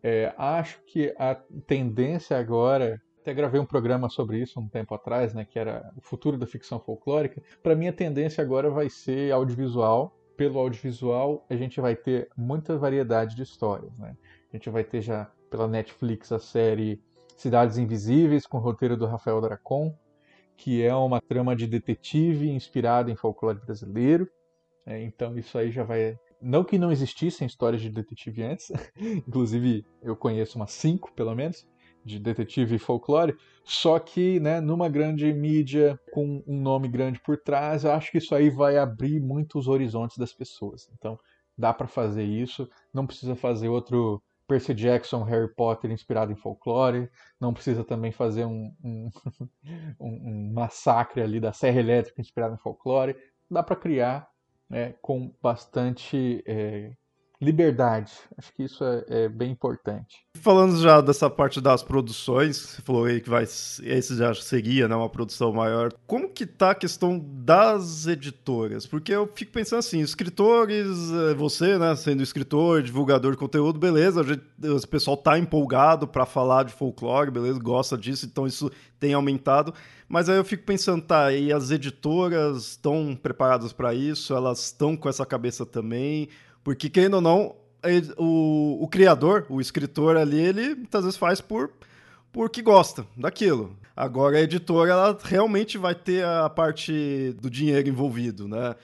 É, acho que a tendência agora até gravei um programa sobre isso um tempo atrás, né, que era o futuro da ficção folclórica. Para mim, a tendência agora vai ser audiovisual, pelo audiovisual, a gente vai ter muita variedade de histórias. Né? A gente vai ter já pela Netflix a série Cidades Invisíveis, com o roteiro do Rafael Dracon, que é uma trama de detetive inspirada em folclore brasileiro. É, então isso aí já vai. Não que não existissem histórias de detetive antes, inclusive eu conheço umas cinco, pelo menos, de detetive e folclore, só que né, numa grande mídia com um nome grande por trás, acho que isso aí vai abrir muitos horizontes das pessoas. Então dá para fazer isso, não precisa fazer outro Percy Jackson, Harry Potter inspirado em folclore, não precisa também fazer um, um, um massacre ali da Serra Elétrica inspirado em folclore, dá para criar né, com bastante é, liberdade. Acho que isso é, é, bem importante. Falando já dessa parte das produções, você falou aí que vai, esse já seria né, uma produção maior. Como que tá a questão das editoras? Porque eu fico pensando assim, escritores, é, você, né, sendo escritor, divulgador de conteúdo, beleza, o pessoal tá empolgado para falar de folclore, beleza, gosta disso, então isso tem aumentado. Mas aí eu fico pensando, tá, e as editoras estão preparadas para isso? Elas estão com essa cabeça também? Porque, querendo ou não, o, o criador, o escritor ali, ele muitas vezes faz por porque gosta daquilo. Agora a editora, ela realmente vai ter a parte do dinheiro envolvido, né?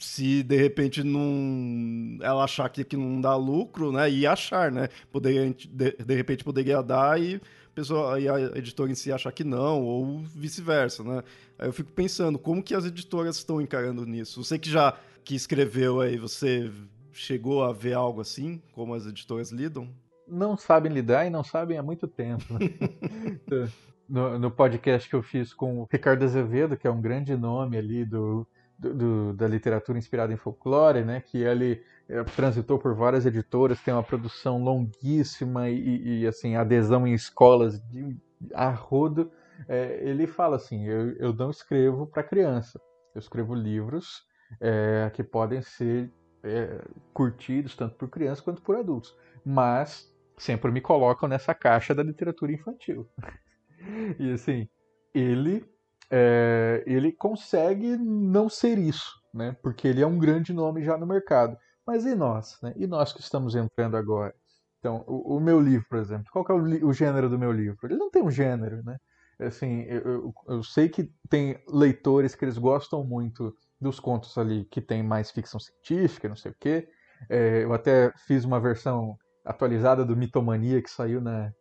se de repente não ela achar que, que não dá lucro, né? E achar, né? Poderia, de, de repente poderia dar e pessoa, e a editora em si achar que não, ou vice-versa, né? Aí eu fico pensando, como que as editoras estão encarando nisso? Você que já que escreveu aí, você chegou a ver algo assim, como as editoras lidam? Não sabem lidar e não sabem há muito tempo. no, no, podcast que eu fiz com o Ricardo Azevedo, que é um grande nome ali do, do, do da literatura inspirada em folclore, né, que ele é, transitou por várias editoras, tem uma produção longuíssima e, e assim adesão em escolas de, a rodo. é, ele fala assim: eu, eu não escrevo para criança, eu escrevo livros é, que podem ser é, curtidos tanto por crianças quanto por adultos, mas sempre me colocam nessa caixa da literatura infantil. e assim, ele é, ele consegue não ser isso, né? Porque ele é um grande nome já no mercado. Mas e nós, né? E nós que estamos entrando agora? Então, o, o meu livro, por exemplo, qual é o, o, gênero do meu livro? Ele não tem um gênero, né? Assim, eu, eu, eu sei que tem leitores que eles gostam muito dos contos ali que tem mais ficção científica, não sei o quê. É, eu até fiz uma versão atualizada do Mitomania que saiu na,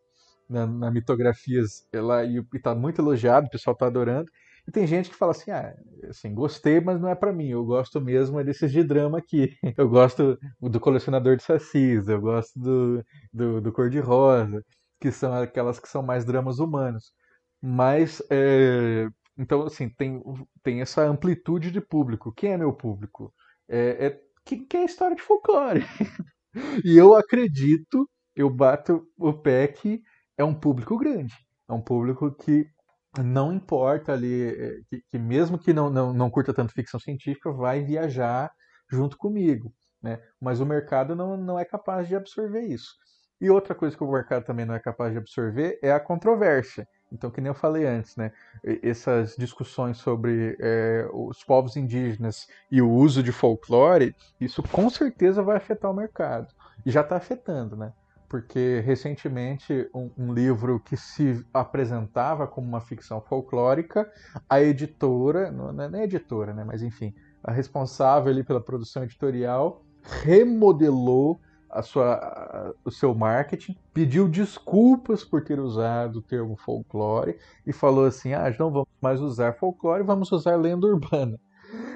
na, na Mitografias e está muito elogiado, o pessoal está adorando. E tem gente que fala assim, ah, assim, gostei, mas não é para mim. Eu gosto mesmo é desses de drama aqui. Eu gosto do colecionador de sacis, eu gosto do, do, do cor-de-rosa, que são aquelas que são mais dramas humanos. Mas é, então, assim, tem, tem essa amplitude de público. Quem é meu público? É, é quem quer história de folclore. e eu acredito, eu bato o pé que é um público grande. É um público que não importa ali, é, que, que mesmo que não, não, não curta tanto ficção científica, vai viajar junto comigo. Né? Mas o mercado não, não é capaz de absorver isso. E outra coisa que o mercado também não é capaz de absorver é a controvérsia. Então, que nem eu falei antes, né? Essas discussões sobre é, os povos indígenas e o uso de folclore, isso com certeza vai afetar o mercado. E já está afetando, né? Porque recentemente um, um, livro que se apresentava como uma ficção folclórica, a editora, não é nem editora, né? Mas enfim, a responsável ali pela produção editorial remodelou a sua, a, o seu marketing, pediu desculpas por ter usado o termo folclore e falou assim: ah, não vamos mais usar folclore, vamos usar lenda urbana,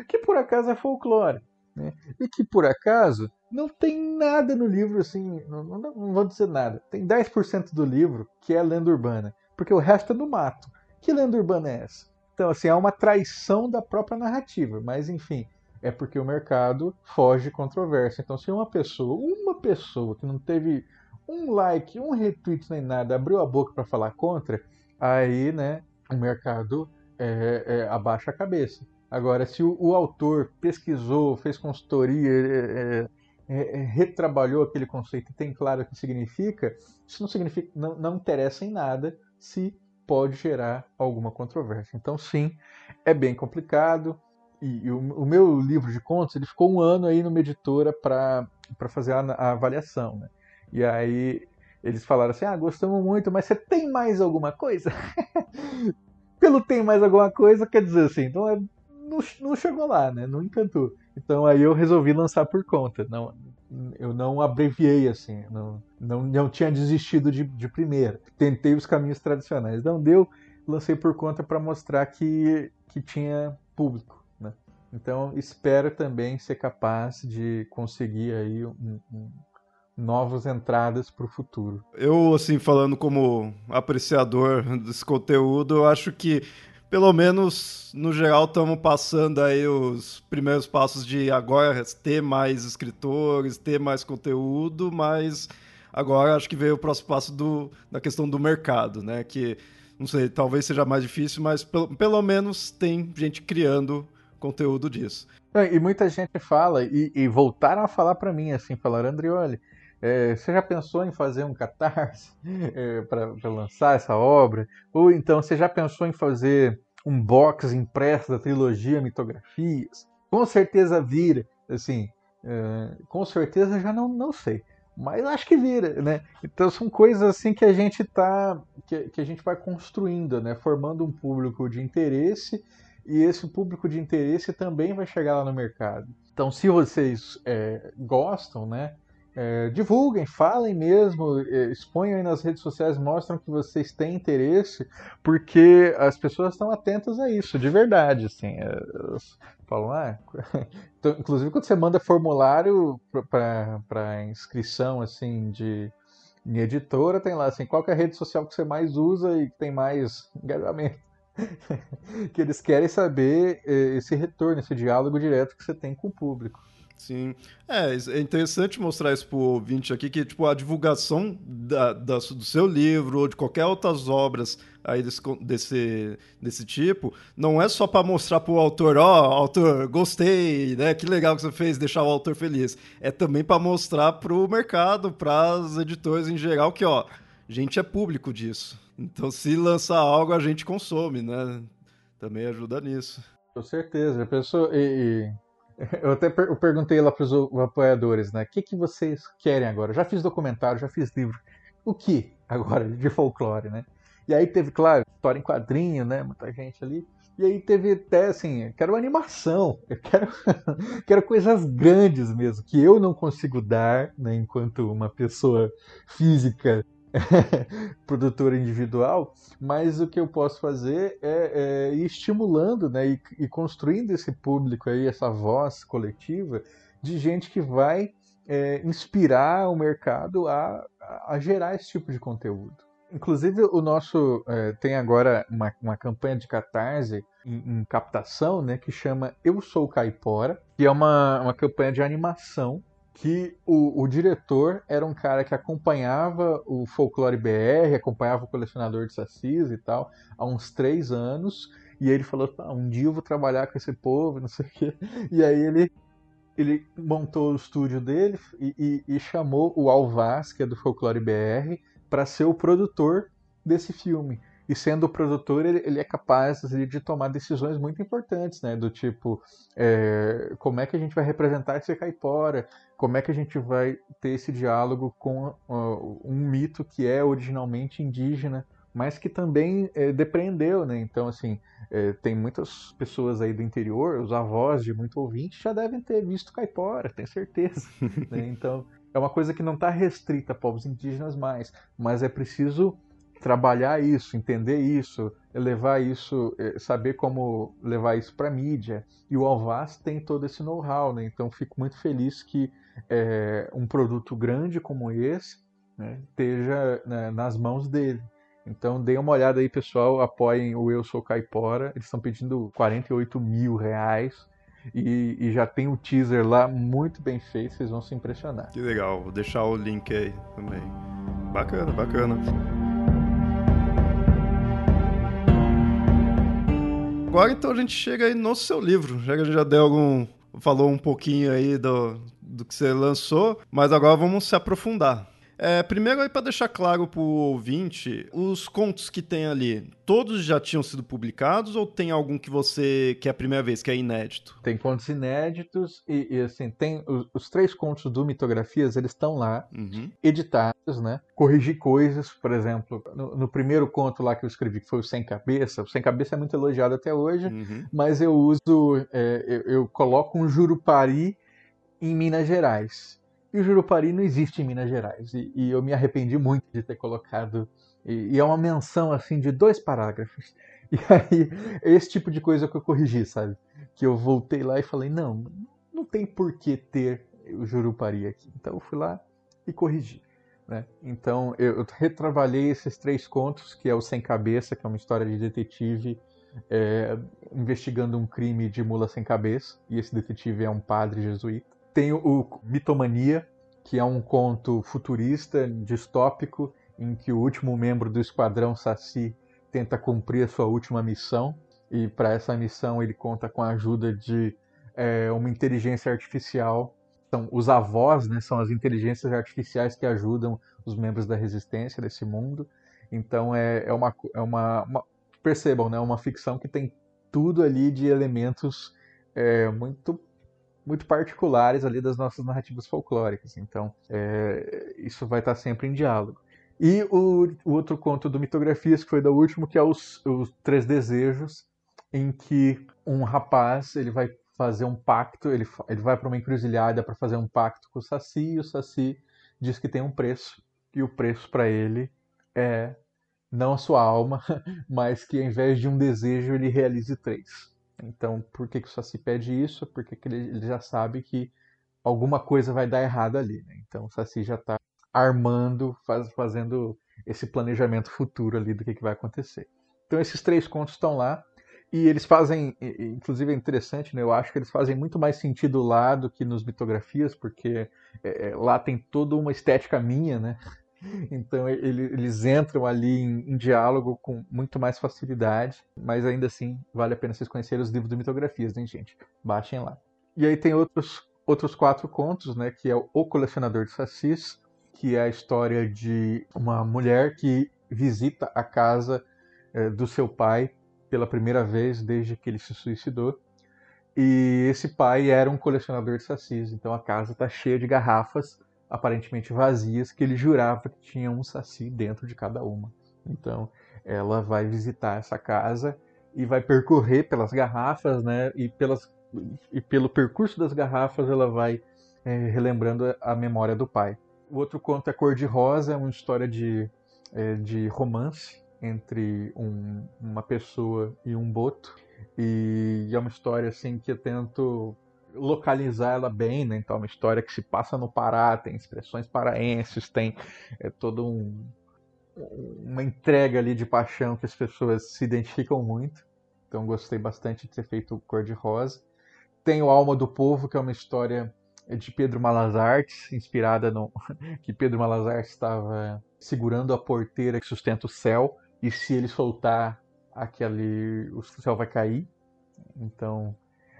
que por acaso é folclore. Né? E que por acaso não tem nada no livro assim, não, não, não vou dizer nada, tem 10% do livro que é lenda urbana, porque o resto é do mato. Que lenda urbana é essa? Então, assim, é uma traição da própria narrativa, mas enfim, é porque o mercado foge controvérsia. Então, se uma pessoa, uma pessoa que não teve um like, um retweet nem nada, abriu a boca para falar contra, aí, né, o mercado é, é, abaixa a cabeça. Agora, se o, o, autor pesquisou, fez consultoria, é, é, é retrabalhou aquele conceito e tem claro o que significa, isso não significa, não, não interessa em nada se pode gerar alguma controvérsia. Então, sim, é bem complicado e, o, o, meu livro de contos ele ficou um ano aí numa editora para fazer a, a, avaliação, né? E aí eles falaram assim, ah, gostamos muito, mas você tem mais alguma coisa? Pelo tem mais alguma coisa, quer dizer assim, então é, não, não chegou lá, né? Não encantou. Então aí eu resolvi lançar por conta. Não, eu não abreviei assim, não, não, não tinha desistido de, de primeira. Tentei os caminhos tradicionais. Não deu, lancei por conta para mostrar que, que tinha público. Então, espero também ser capaz de conseguir aí um, um, novas entradas para o futuro. Eu, assim, falando como apreciador desse conteúdo, eu acho que, pelo menos, no geral, estamos passando aí os primeiros passos de agora ter mais escritores, ter mais conteúdo, mas agora acho que veio o próximo passo do, da questão do mercado, né? Que, não sei, talvez seja mais difícil, mas pelo, pelo menos tem gente criando conteúdo disso. É, e muita gente fala, e, e voltaram a falar para mim, assim, falaram, Andrioli, é, você já pensou em fazer um catarse é, para lançar essa obra? Ou então, você já pensou em fazer um box impresso da trilogia Mitografias? Com certeza vira, assim, é, com certeza já não, não sei. Mas acho que vira, né? Então são coisas assim que a gente tá. que, que a gente vai construindo, né? Formando um público de interesse e esse público de interesse também vai chegar lá no mercado. Então, se vocês é, gostam, né, é, divulguem, falem mesmo, é, exponham aí nas redes sociais, mostram que vocês têm interesse, porque as pessoas estão atentas a isso, de verdade, assim. É, falam, ah, então, inclusive quando você manda formulário para inscrição, assim, de em editora, tem lá, assim, qual é a rede social que você mais usa e que tem mais engajamento. que eles querem saber eh, esse retorno, esse diálogo direto que você tem com o público. Sim. É, é interessante mostrar isso pro ouvinte aqui, que tipo, a divulgação da, da, do seu livro ou de qualquer outras obras aí desse, desse, desse tipo, não é só para mostrar pro autor, ó, oh, autor, gostei, né? Que legal que você fez, deixar o autor feliz. É também para mostrar pro mercado, para os editores em geral que, ó, a gente é público disso. Então, se lançar algo, a gente consome, né? Também ajuda nisso. Com certeza. Pessoa, e, e, eu até per, eu perguntei lá para os apoiadores, né? O que, que vocês querem agora? já fiz documentário, já fiz livro. O que agora de folclore, né? E aí teve, claro, história em quadrinho, né? Muita gente ali. E aí teve até assim, eu quero animação, eu quero, quero coisas grandes mesmo, que eu não consigo dar, né, enquanto uma pessoa física produtora individual, mas o que eu posso fazer é, é ir estimulando né, e, e, construindo esse público aí, essa voz coletiva de gente que vai é, inspirar o mercado a, a, gerar esse tipo de conteúdo. Inclusive, o nosso é, tem agora uma, uma campanha de catarse em, em, captação né, que chama Eu Sou Caipora, que é uma, uma campanha de animação que o, o, diretor era um cara que acompanhava o Folclore BR, acompanhava o colecionador de sacis e tal, há uns três anos, e ele falou, um dia eu vou trabalhar com esse povo, não sei o quê. E aí ele, ele montou o estúdio dele e, e, e chamou o Alvaz, que é do Folclore BR, para ser o produtor desse filme e sendo produtor ele, ele é capaz assim, de tomar decisões muito importantes, né? Do tipo, é, como é que a gente vai representar esse caipora? Como é que a gente vai ter esse diálogo com uh, um mito que é originalmente indígena, mas que também é, depreendeu, né? Então, assim, é, tem muitas pessoas aí do interior, os avós de muito ouvinte já devem ter visto caipora, tenho certeza. né? Então, é uma coisa que não está restrita a povos indígenas mais, mas é preciso trabalhar isso, entender isso, levar isso, eh, saber como levar isso para mídia. E o Alvaz tem todo esse know-how, né? Então fico muito feliz que é, um produto grande como esse né, esteja né, nas mãos dele. Então deem uma olhada aí, pessoal, apoiem o Eu Sou Caipora. Eles estão pedindo 48 mil reais. E, e, já tem o um teaser lá muito bem feito, vocês vão se impressionar. Que legal, vou deixar o link aí também. Bacana, bacana. Agora então a gente chega aí no seu livro. Já que a gente já deu algum. falou um pouquinho aí do, do que você lançou, mas agora vamos se aprofundar. É, primeiro aí para deixar claro para o ouvinte, os contos que tem ali, todos já tinham sido publicados ou tem algum que você que é a primeira vez, que é inédito? Tem contos inéditos e, e assim, tem os, os, três contos do Mitografias, eles estão lá, uhum. editados, né? Corrigir coisas, por exemplo, no, no, primeiro conto lá que eu escrevi, que foi o Sem Cabeça, o Sem Cabeça é muito elogiado até hoje, uhum. mas eu uso, é, eu, eu coloco um Jurupari em Minas Gerais. E o Jurupari não existe em Minas Gerais. E, e eu me arrependi muito de ter colocado. E, e, é uma menção assim de dois parágrafos. E aí, é esse tipo de coisa que eu corrigi, sabe? Que eu voltei lá e falei: não, não tem por que ter o Jurupari aqui. Então eu fui lá e corrigi. Né? Então eu, eu retrabalhei esses três contos, que é o Sem Cabeça, que é uma história de detetive é, investigando um crime de mula sem cabeça. E esse detetive é um padre jesuíta. Tem o Mitomania, que é um conto futurista, distópico, em que o último membro do esquadrão Saci tenta cumprir a sua última missão. E para essa missão ele conta com a ajuda de é, uma inteligência artificial. São os avós, né, são as inteligências artificiais que ajudam os membros da resistência desse mundo. Então é, é, uma, é uma, uma percebam, né, uma ficção que tem tudo ali de elementos é, muito muito particulares ali das nossas narrativas folclóricas. Então, é, isso vai estar sempre em diálogo. E o, o, outro conto do Mitografias, que foi da última, que é os, os Três Desejos, em que um rapaz ele vai fazer um pacto, ele, ele vai para uma encruzilhada para fazer um pacto com o Saci, e o Saci diz que tem um preço, e o preço para ele é não a sua alma, mas que ao invés de um desejo ele realize três. Então, por que, que o Saci pede isso? Porque ele, ele já sabe que alguma coisa vai dar errado ali. Né? Então, o Saci já está armando, faz, fazendo esse planejamento futuro ali do que, que vai acontecer. Então, esses três contos estão lá. E eles fazem, inclusive é interessante, né? eu acho que eles fazem muito mais sentido lá do que nos mitografias, porque é, é lá tem toda uma estética minha, né? Então ele, eles entram ali em, em, diálogo com muito mais facilidade, mas ainda assim vale a pena vocês conhecerem os livros de mitografias, hein, gente? Baixem lá. E aí tem outros, outros quatro contos, né? Que é O Colecionador de Sacis, que é a história de uma mulher que visita a casa é, do seu pai pela primeira vez desde que ele se suicidou. E esse pai era um colecionador de sacis, então a casa está cheia de garrafas aparentemente vazias que ele jurava que tinha um saci dentro de cada uma. Então ela vai visitar essa casa e vai percorrer pelas garrafas, né? E, pelas, e pelo percurso das garrafas ela vai é, relembrando a memória do pai. O outro conto é Cor de Rosa, é uma história de, é, de romance entre um, uma pessoa e um boto. E é uma história assim que eu tento localizar ela bem, né? Então, é uma história que se passa no Pará, tem expressões paraenses, tem é, todo um, uma entrega ali de paixão que as pessoas se identificam muito. Então, gostei bastante de ter feito Cor de Rosa. Tem o Alma do Povo, que é uma história de Pedro Malazartes, inspirada no que Pedro Malazartes estava segurando a porteira que sustenta o céu e se ele soltar aquele o céu vai cair. Então,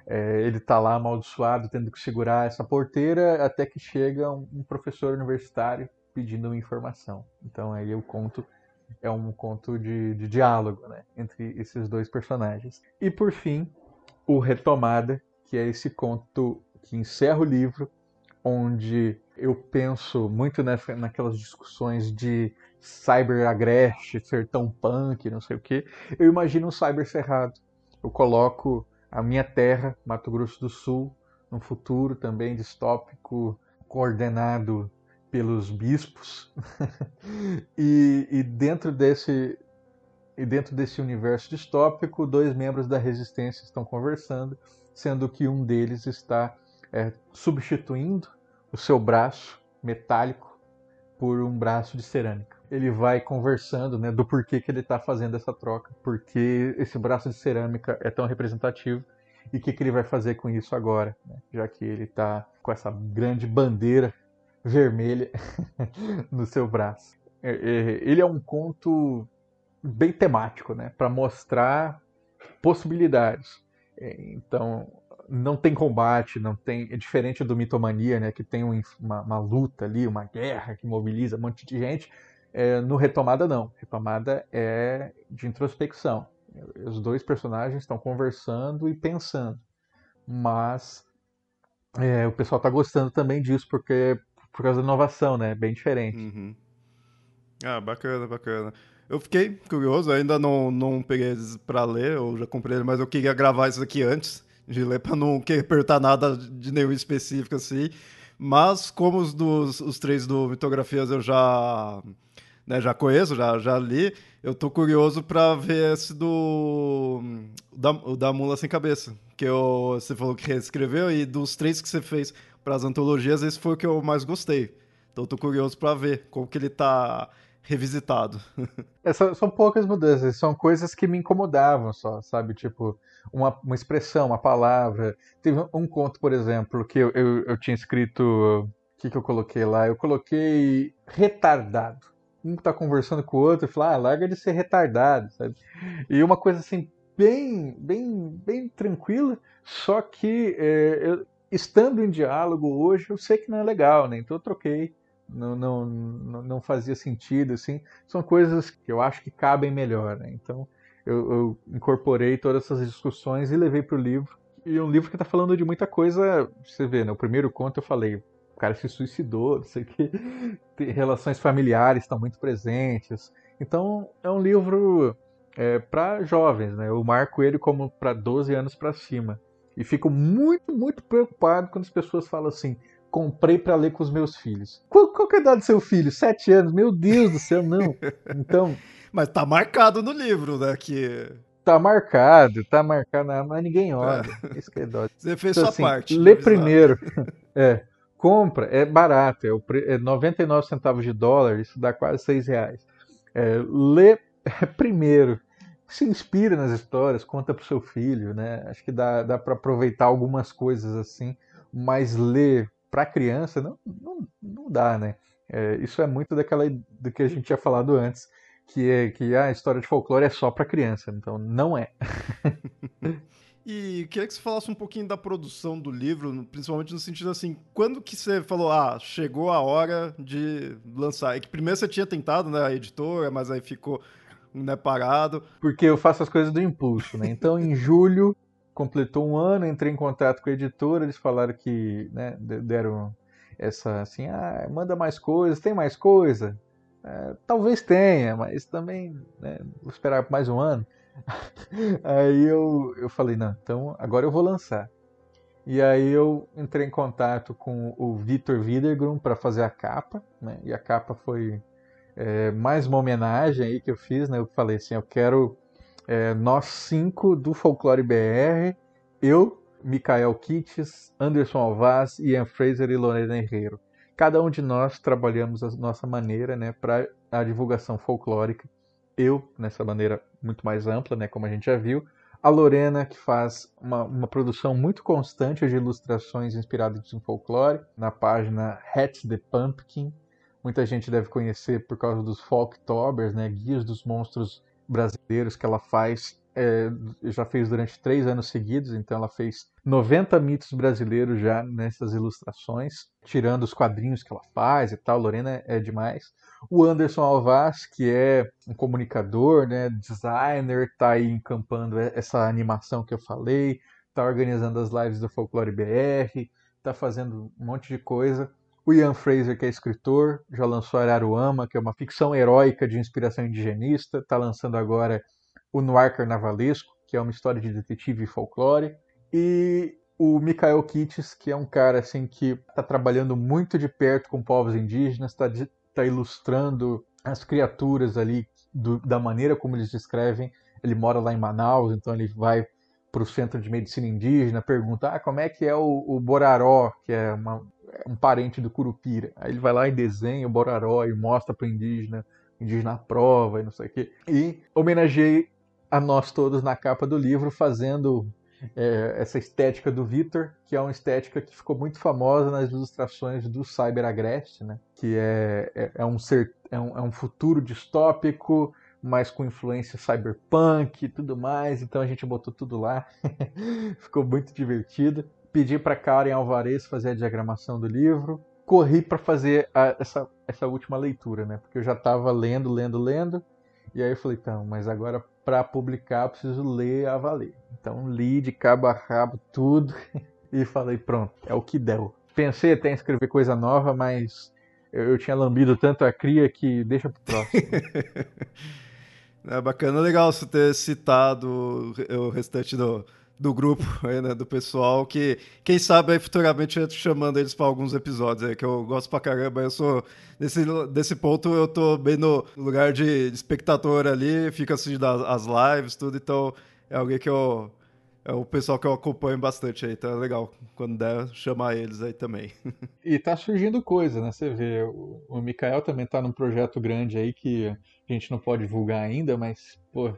é, ele está lá amaldiçoado, tendo que segurar essa porteira, até que chega um, um professor universitário pedindo uma informação. Então aí o conto é um conto de, de diálogo né, entre esses dois personagens. E por fim, o Retomada, que é esse conto que encerra o livro, onde eu penso muito nessa, naquelas discussões de cyber agreste, ser tão punk, não sei o que. Eu imagino um cyber cerrado. Eu coloco a minha terra, Mato Grosso do Sul, no futuro também distópico, coordenado pelos bispos. e, e, dentro desse e dentro desse universo distópico, dois membros da resistência estão conversando, sendo que um deles está é, substituindo o seu braço metálico por um braço de cerâmica. Ele vai conversando né, do porquê que ele está fazendo essa troca, porque esse braço de cerâmica é tão representativo e o que, que, ele vai fazer com isso agora, né, já que ele está com essa grande bandeira vermelha no seu braço. É, é, ele é um conto bem temático, né, para mostrar possibilidades. É, então, não tem combate, não tem. É diferente do Mitomania, né? Que tem uma, uma luta ali, uma guerra que mobiliza um monte de gente. É, no Retomada, não. Retomada é de introspecção. Os dois personagens estão conversando e pensando. Mas é, o pessoal está gostando também disso, porque por causa da inovação, né? Bem diferente. Uhum. Ah, bacana, bacana. Eu fiquei curioso, ainda não, não peguei para ler, eu já comprei, mas eu queria gravar isso aqui antes de ler para não apertar nada de nenhum específico assim. Mas como os, dos, os três do Mitografias eu já, né, já conheço, já, já li, eu tô curioso para ver esse do da, o da Mula Sem Cabeça, que eu, você falou que reescreveu, e dos três que você fez para as antologias, esse foi o que eu mais gostei. Então tô curioso para ver como que ele tá revisitado. É, são, são, poucas mudanças, são coisas que me incomodavam só, sabe? Tipo, uma, uma expressão, uma palavra. Teve um conto, por exemplo, que eu, eu, eu tinha escrito. O que, que eu coloquei lá? Eu coloquei retardado. Um tá conversando com o outro e fala, ah, larga de ser retardado, sabe? E uma coisa assim, bem, bem, bem tranquila, só que é, eu, estando em diálogo hoje, eu sei que não é legal, né? Então eu troquei não, não, não fazia sentido, assim. São coisas que eu acho que cabem melhor, né? Então eu, eu incorporei todas essas discussões e levei para o livro. E um livro que está falando de muita coisa, você vê, no né? primeiro conto eu falei, o cara se suicidou, não sei o que, relações familiares estão muito presentes. Então é um livro é, para jovens, né? Eu marco ele como para 12 anos para cima. E fico muito, muito preocupado quando as pessoas falam assim: comprei para ler com os meus filhos. Qual, qual que é a idade do seu filho? Sete anos? Meu Deus do céu, não. Então. Mas tá marcado no livro, né? Que. Tá marcado, tá marcado, mas ninguém olha. É. Isso que é dó. Você fez então, sua assim, parte. Lê primeiro. é. Compra, é barato, é, o é 99 centavos de dólar, isso dá quase 6 reais. É, lê primeiro se inspira nas histórias, conta pro seu filho, né? Acho que dá, dá para aproveitar algumas coisas assim, mas ler para criança não, não, não dá, né? É, isso é muito daquela do que a gente tinha falado antes, que é que a história de folclore é só para criança. Então, não é. E queria que você falasse um pouquinho da produção do livro, principalmente no sentido assim, quando que você falou, ah, chegou a hora de lançar? É que primeiro você tinha tentado, né, a editora, mas aí ficou né, parado. Porque eu faço as coisas do impulso, né? Então, em julho, completou um ano, entrei em contato com a editora, eles falaram que, né, deram essa, assim, ah, manda mais coisas, tem mais coisa? É, talvez tenha, mas também, né, vou esperar mais um ano. Aí eu, eu falei, não, então agora eu vou lançar. E aí eu entrei em contato com o Vitor Widergrum para fazer a capa, né? E a capa foi é, mais uma homenagem aí que eu fiz, né? Eu falei assim, eu quero é, nós cinco do Folclore BR, eu, Mikael Kitts, Anderson Alvaz, Ian Fraser e Lorena Herrero. Cada um de nós trabalhamos a nossa maneira, né, para a divulgação folclórica eu nessa maneira muito mais ampla, né, como a gente já viu, a Lorena, que faz uma, uma produção muito constante de ilustrações inspiradas em folclore, na página Hats the Pumpkin. Muita gente deve conhecer por causa dos Folktobers, né, guias dos monstros brasileiros que ela faz é, já fez durante três anos seguidos, então ela fez 90 mitos brasileiros já nessas ilustrações, tirando os quadrinhos que ela faz e tal. Lorena é demais. O Anderson Alvaz, que é um comunicador, né, designer, está aí encampando essa animação que eu falei, está organizando as lives do Folclore BR, está fazendo um monte de coisa. O Ian Fraser, que é escritor, já lançou Araruama, que é uma ficção heróica de inspiração indigenista, está lançando agora o Noir Carnavalesco, que é uma história de detetive e folclore, e o Mikael Kitts, que é um cara assim que está trabalhando muito de perto com povos indígenas, está tá ilustrando as criaturas ali do, da maneira como eles descrevem. Ele mora lá em Manaus, então ele vai para o centro de medicina indígena, pergunta ah, como é que é o, o Boraró, que é uma, um parente do Curupira. Aí ele vai lá e desenha o Boraró e mostra para o indígena, indígena prova e não sei o quê. E homenageei a nós todos na capa do livro, fazendo é, essa estética do Victor, que é uma estética que ficou muito famosa nas ilustrações do Cyber Agreste, né? que é, é, é, um ser, é, um, é um futuro distópico, mas com influência cyberpunk e tudo mais, então a gente botou tudo lá, ficou muito divertido. Pedi para Karen Alvarez fazer a diagramação do livro, corri para fazer a, essa, essa última leitura, né? Porque eu já estava lendo, lendo, lendo, e aí eu falei, então, mas agora para publicar preciso ler a valer. Então li de cabo a rabo tudo e falei, pronto, é o que deu. Pensei até em escrever coisa nova, mas eu, eu tinha lambido tanto a cria que deixa pro próximo. é bacana, legal você ter citado o restante do, do grupo, aí, né, do pessoal, que quem sabe aí futuramente eu tô chamando eles para alguns episódios aí, que eu gosto pra caramba, eu sou, nesse, desse ponto eu tô bem no lugar de espectador ali, fico assistindo as, lives, tudo, então é alguém que eu, é o pessoal que eu acompanho bastante aí, então é legal quando der chamar eles aí também. E tá surgindo coisa, né, você vê, o, o Mikael também tá num projeto grande aí que a gente não pode divulgar ainda, mas, pô,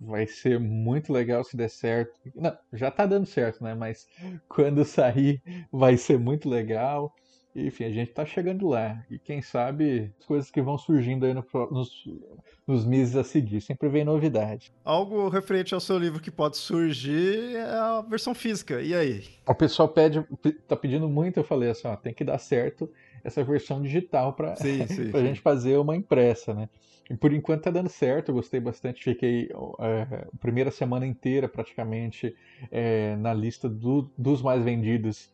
vai ser muito legal se der certo. Não, já tá dando certo, né? Mas quando sair vai ser muito legal. Enfim, a gente tá chegando lá. E quem sabe as coisas que vão surgindo aí no, nos, nos meses a seguir. Sempre vem novidade. Algo referente ao seu livro que pode surgir é a versão física. E aí? O pessoal pede, tá pedindo muito. Eu falei assim: ó, tem que dar certo essa versão digital para a gente fazer uma impressa, né? E por enquanto tá dando certo, eu gostei bastante. Fiquei é, a primeira semana inteira praticamente é, na lista do, dos mais vendidos.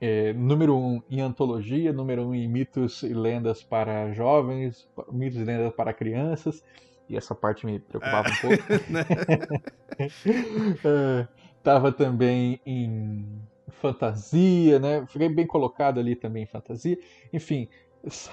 É, número um em antologia, número um em mitos e lendas para jovens, mitos e lendas para crianças. E essa parte me preocupava um é. pouco. Né? É, tava também em fantasia, né? Fiquei bem colocado ali também em fantasia. Enfim,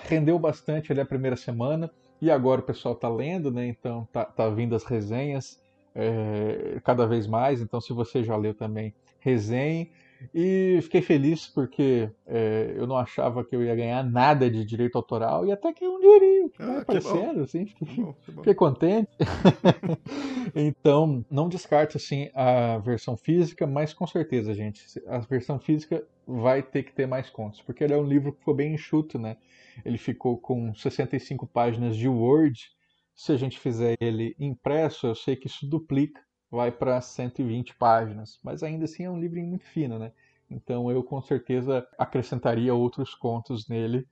rendeu bastante ali a primeira semana. E agora o pessoal está lendo, né? Então tá, tá vindo as resenhas é, cada vez mais. Então, se você já leu também, resenhe. E fiquei feliz porque é, eu não achava que eu ia ganhar nada de direito autoral e até que um dinheirinho ah, aparecendo, assim, fiquei, bom, fiquei contente. então, não descarte assim a versão física, mas com certeza, gente, a versão física vai ter que ter mais contos, porque ele é um livro que ficou bem enxuto, né? Ele ficou com 65 páginas de Word. Se a gente fizer ele impresso, eu sei que isso duplica vai para 120 páginas, mas ainda assim é um livro muito fino, né? Então eu com certeza acrescentaria outros contos nele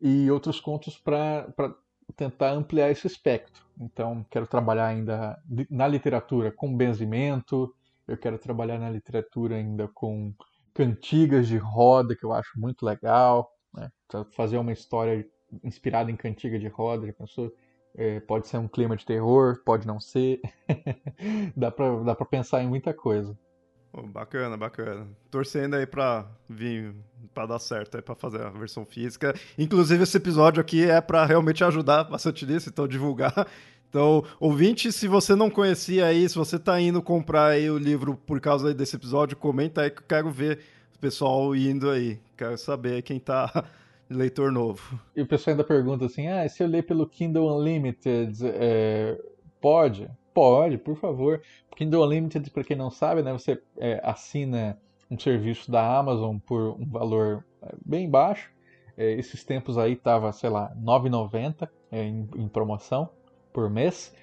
e outros contos para tentar ampliar esse espectro. Então quero trabalhar ainda na literatura com benzimento, eu quero trabalhar na literatura ainda com cantigas de roda, que eu acho muito legal, né? fazer uma história inspirada em cantiga de roda, já pensou? É, pode ser um clima de terror, pode não ser. dá, pra, dá pra pensar em muita coisa. Oh, bacana, bacana. Torcendo aí pra vir, pra dar certo aí, pra fazer a versão física. Inclusive, esse episódio aqui é pra realmente ajudar bastante nisso, então divulgar. Então, ouvinte, se você não conhecia aí, se você tá indo comprar aí o livro por causa desse episódio, comenta aí que eu quero ver o pessoal indo aí. Quero saber quem tá leitor novo. E o pessoal ainda pergunta assim: ah, se eu ler pelo Kindle Unlimited, é, pode? Pode, por favor. Kindle Unlimited, para quem não sabe, né, você é, assina um serviço da Amazon por um valor é, bem baixo. É, esses tempos aí tava, sei lá, R$ 9,90 é, em, em promoção por mês.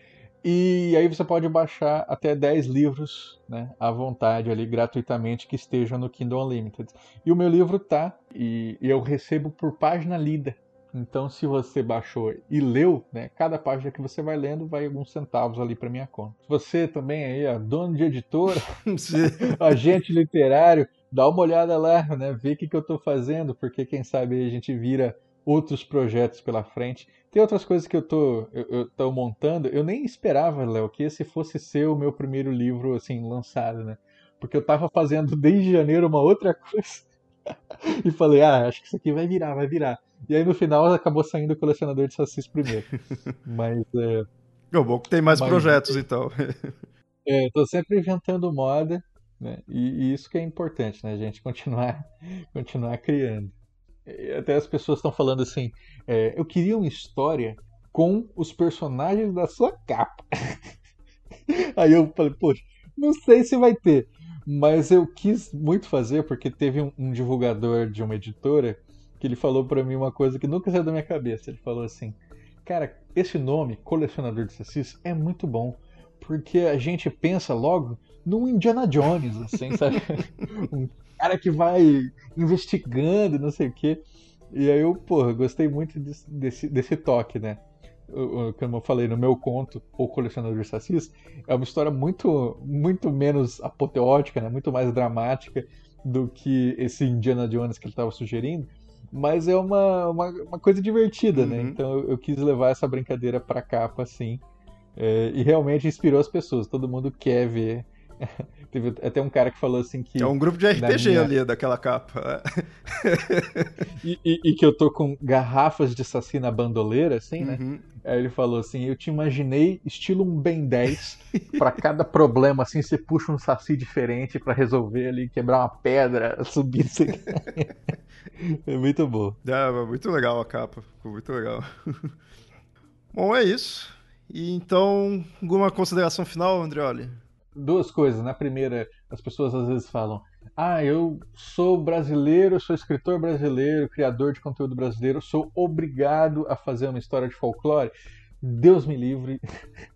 E aí você pode baixar até 10 livros né, à vontade ali gratuitamente que estejam no Kindle Unlimited. E o meu livro tá e, eu recebo por página lida. Então, se você baixou e leu, né, cada página que você vai lendo vai alguns centavos ali para minha conta. Você também aí, ó, dono de editora, agente literário, dá uma olhada lá, né, vê o que, que eu estou fazendo, porque quem sabe a gente vira outros projetos pela frente. Tem outras coisas que eu tô, eu, eu tô montando. Eu nem esperava, Léo, que esse fosse ser o meu primeiro livro assim lançado, né? Porque eu tava fazendo desde janeiro uma outra coisa. e falei, ah, acho que isso aqui vai virar, vai virar. E aí no final acabou saindo o colecionador de sacis primeiro. Mas é. É bom que tem mais mas, projetos então. é, eu tô sempre inventando moda, né? E, e, isso que é importante, né, gente? Continuar, continuar criando. Até as pessoas estão falando assim: é, eu queria uma história com os personagens da sua capa. Aí eu falei, poxa, não sei se vai ter. Mas eu quis muito fazer porque teve um, um divulgador de uma editora que ele falou para mim uma coisa que nunca saiu da minha cabeça. Ele falou assim: Cara, esse nome, Colecionador de Sacis, é muito bom. Porque a gente pensa logo num Indiana Jones, assim, sabe? um cara que vai investigando, não sei o quê. E aí eu, porra, gostei muito desse, desse, desse toque, né? Como eu falei no meu conto, O Colecionador de Sacis, é uma história muito, muito menos apoteótica, né? muito mais dramática do que esse Indiana Jones que ele estava sugerindo, mas é uma, uma, uma coisa divertida, né? uhum. né? Então eu, eu, quis levar essa brincadeira pra capa, assim, é, e realmente inspirou as pessoas. Todo mundo quer ver Teve até um cara que falou assim que. É um grupo de RPG minha... ali, daquela capa. e, e, e, que eu tô com garrafas de saci na bandoleira, assim, né? Uhum. Aí ele falou assim: Eu te imaginei estilo um Ben 10, para cada problema, assim, você puxa um saci diferente para resolver ali, quebrar uma pedra, subir. Assim. é muito bom. É, muito legal a capa, ficou muito legal. Bom, é isso. E então, alguma consideração final, Andreoli? Duas coisas. Na primeira, as pessoas às vezes falam: Ah, eu sou brasileiro, sou escritor brasileiro, criador de conteúdo brasileiro, sou obrigado a fazer uma história de folclore. Deus me livre.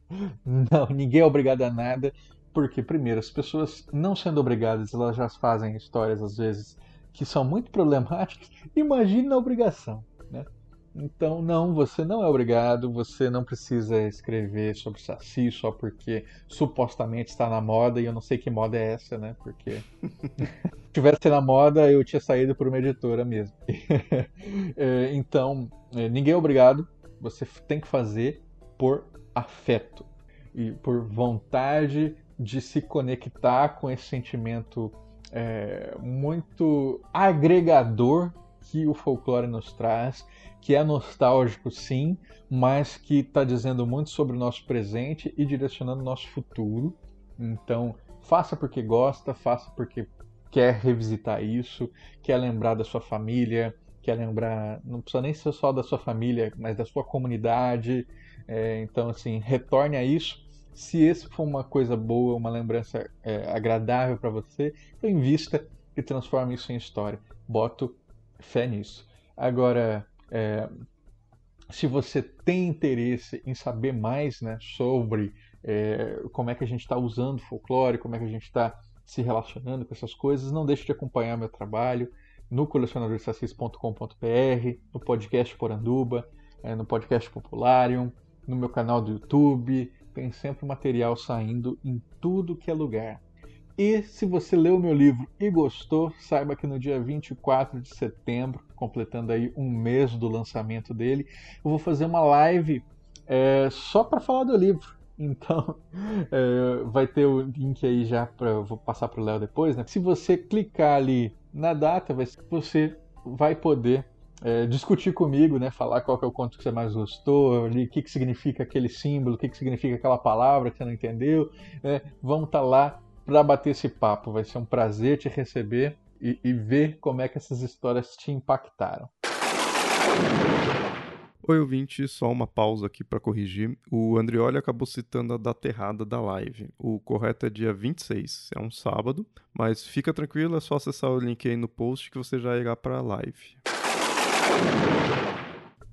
Não, ninguém é obrigado a nada. Porque, primeiro, as pessoas não sendo obrigadas, elas já fazem histórias às vezes que são muito problemáticas. Imagine a obrigação. Então, não, você não é obrigado, você não precisa escrever sobre Saci só porque supostamente está na moda, e eu não sei que moda é essa, né? Porque se tivesse na moda, eu tinha saído por uma editora mesmo. é, então, é, ninguém é obrigado, você tem que fazer por afeto e por vontade de se conectar com esse sentimento é, muito agregador que o folclore nos traz que é nostálgico sim, mas que está dizendo muito sobre o nosso presente e direcionando o nosso futuro. Então, faça porque gosta, faça porque quer revisitar isso, quer lembrar da sua família, quer lembrar, não precisa nem ser só da sua família, mas da sua comunidade. É, então, assim, retorne a isso. Se esse for uma coisa boa, uma lembrança é, agradável para você, então invista e transforme isso em história. Boto fé nisso. Agora, é, se você tem interesse em saber mais né, sobre é, como é que a gente está usando folclore, como é que a gente está se relacionando com essas coisas, não deixe de acompanhar meu trabalho no colecionadorsacis.com.br, no podcast Poranduba, é, no podcast Popularium, no meu canal do YouTube. Tem sempre material saindo em tudo que é lugar. E se você leu meu livro e gostou, saiba que no dia 24 de setembro, completando aí um mês do lançamento dele, eu vou fazer uma live é, só para falar do livro. Então, é, vai ter o link aí já para vou passar para o Léo depois, né? Se você clicar ali na data, você vai poder é, discutir comigo, né? Falar qual é o conto que você mais gostou, o que, que significa aquele símbolo, o que, que significa aquela palavra que você não entendeu. Né? Vamos estar tá lá para bater esse papo. Vai ser um prazer te receber e, e ver como é que essas histórias te impactaram. Oi, ouvinte, só uma pausa aqui para corrigir. O Andrioli acabou citando a data errada da live. O correto é dia 26, é um sábado, mas fica tranquilo, é só acessar o link aí no post que você já irá para a live.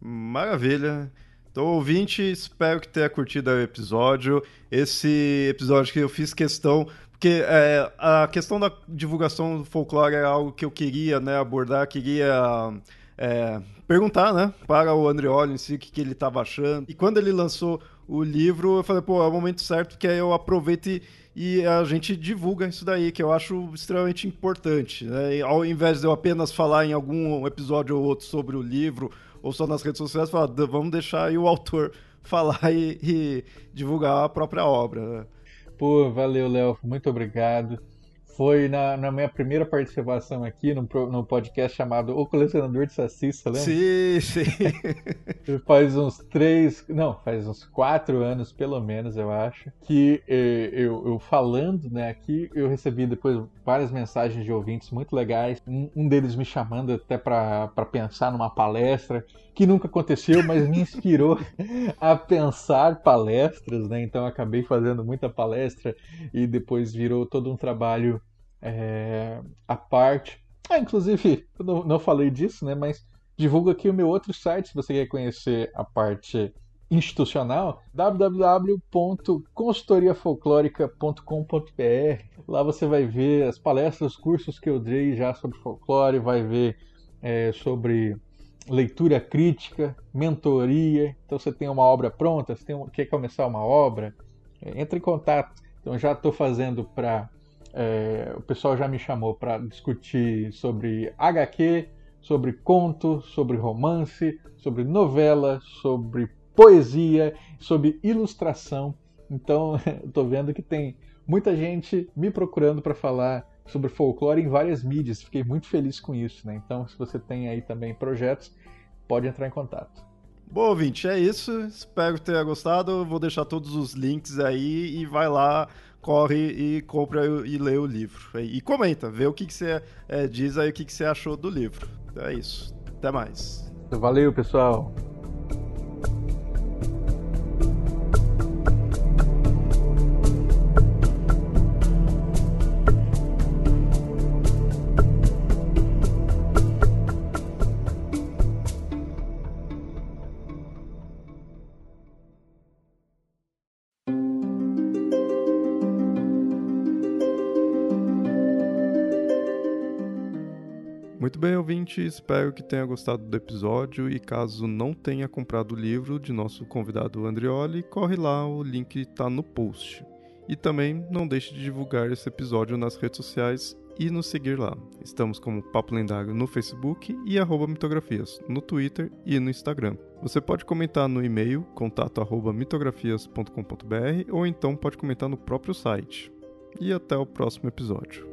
Maravilha. Então, ouvinte, espero que tenha curtido o episódio. Esse episódio que eu fiz questão porque é, a questão da divulgação do folclore é algo que eu queria né, abordar, queria é, perguntar né, para o Andreoli em si o que, que ele estava achando. E quando ele lançou o livro, eu falei, pô, é o momento certo, que aí eu aproveito e, e a gente divulga isso daí, que eu acho extremamente importante. Né? E ao invés de eu apenas falar em algum episódio ou outro sobre o livro, ou só nas redes sociais, falar, vamos deixar aí o autor falar e, e divulgar a própria obra. Né? Pô, valeu, Léo. Muito obrigado. Foi na, na, minha primeira participação aqui no, no podcast chamado O Colecionador de você lembra? Sim, sim. faz uns três, não, faz uns quatro anos pelo menos, eu acho, que eh, eu, eu, falando né, aqui, eu recebi depois várias mensagens de ouvintes muito legais. Um, um deles me chamando até para pensar numa palestra, que nunca aconteceu, mas me inspirou a pensar palestras, né? Então acabei fazendo muita palestra e depois virou todo um trabalho é, a parte. Ah, inclusive, eu não, não falei disso, né? Mas divulgo aqui o meu outro site se você quer conhecer a parte institucional, www.consultoriafolclórica.com.br. Lá você vai ver as palestras, os cursos que eu dei já sobre folclore, vai ver é, sobre leitura crítica, mentoria. Então você tem uma obra pronta, você tem, quer começar uma obra, é, entre em contato. Então já estou fazendo para é, o pessoal já me chamou para discutir sobre HQ, sobre conto, sobre romance, sobre novela, sobre poesia, sobre ilustração. Então, estou vendo que tem muita gente me procurando para falar sobre folclore em várias mídias. Fiquei muito feliz com isso, né? Então, se você tem aí também projetos, pode entrar em contato. Bom, ouvinte, é isso. Espero que tenha gostado. Vou deixar todos os links aí e vai lá corre e compra e lê o livro. E comenta, vê o que, que você é, diz aí, o que, que você achou do livro. Então é isso. Até mais. Valeu, pessoal. Espero que tenha gostado do episódio e caso não tenha comprado o livro de nosso convidado Andrioli, corre lá, o link está no post. E também não deixe de divulgar esse episódio nas redes sociais e nos seguir lá. Estamos como Papo Lendário no Facebook e mitografias no Twitter e no Instagram. Você pode comentar no e-mail contato arroba mitografias.com.br ou então pode comentar no próprio site. E até o próximo episódio.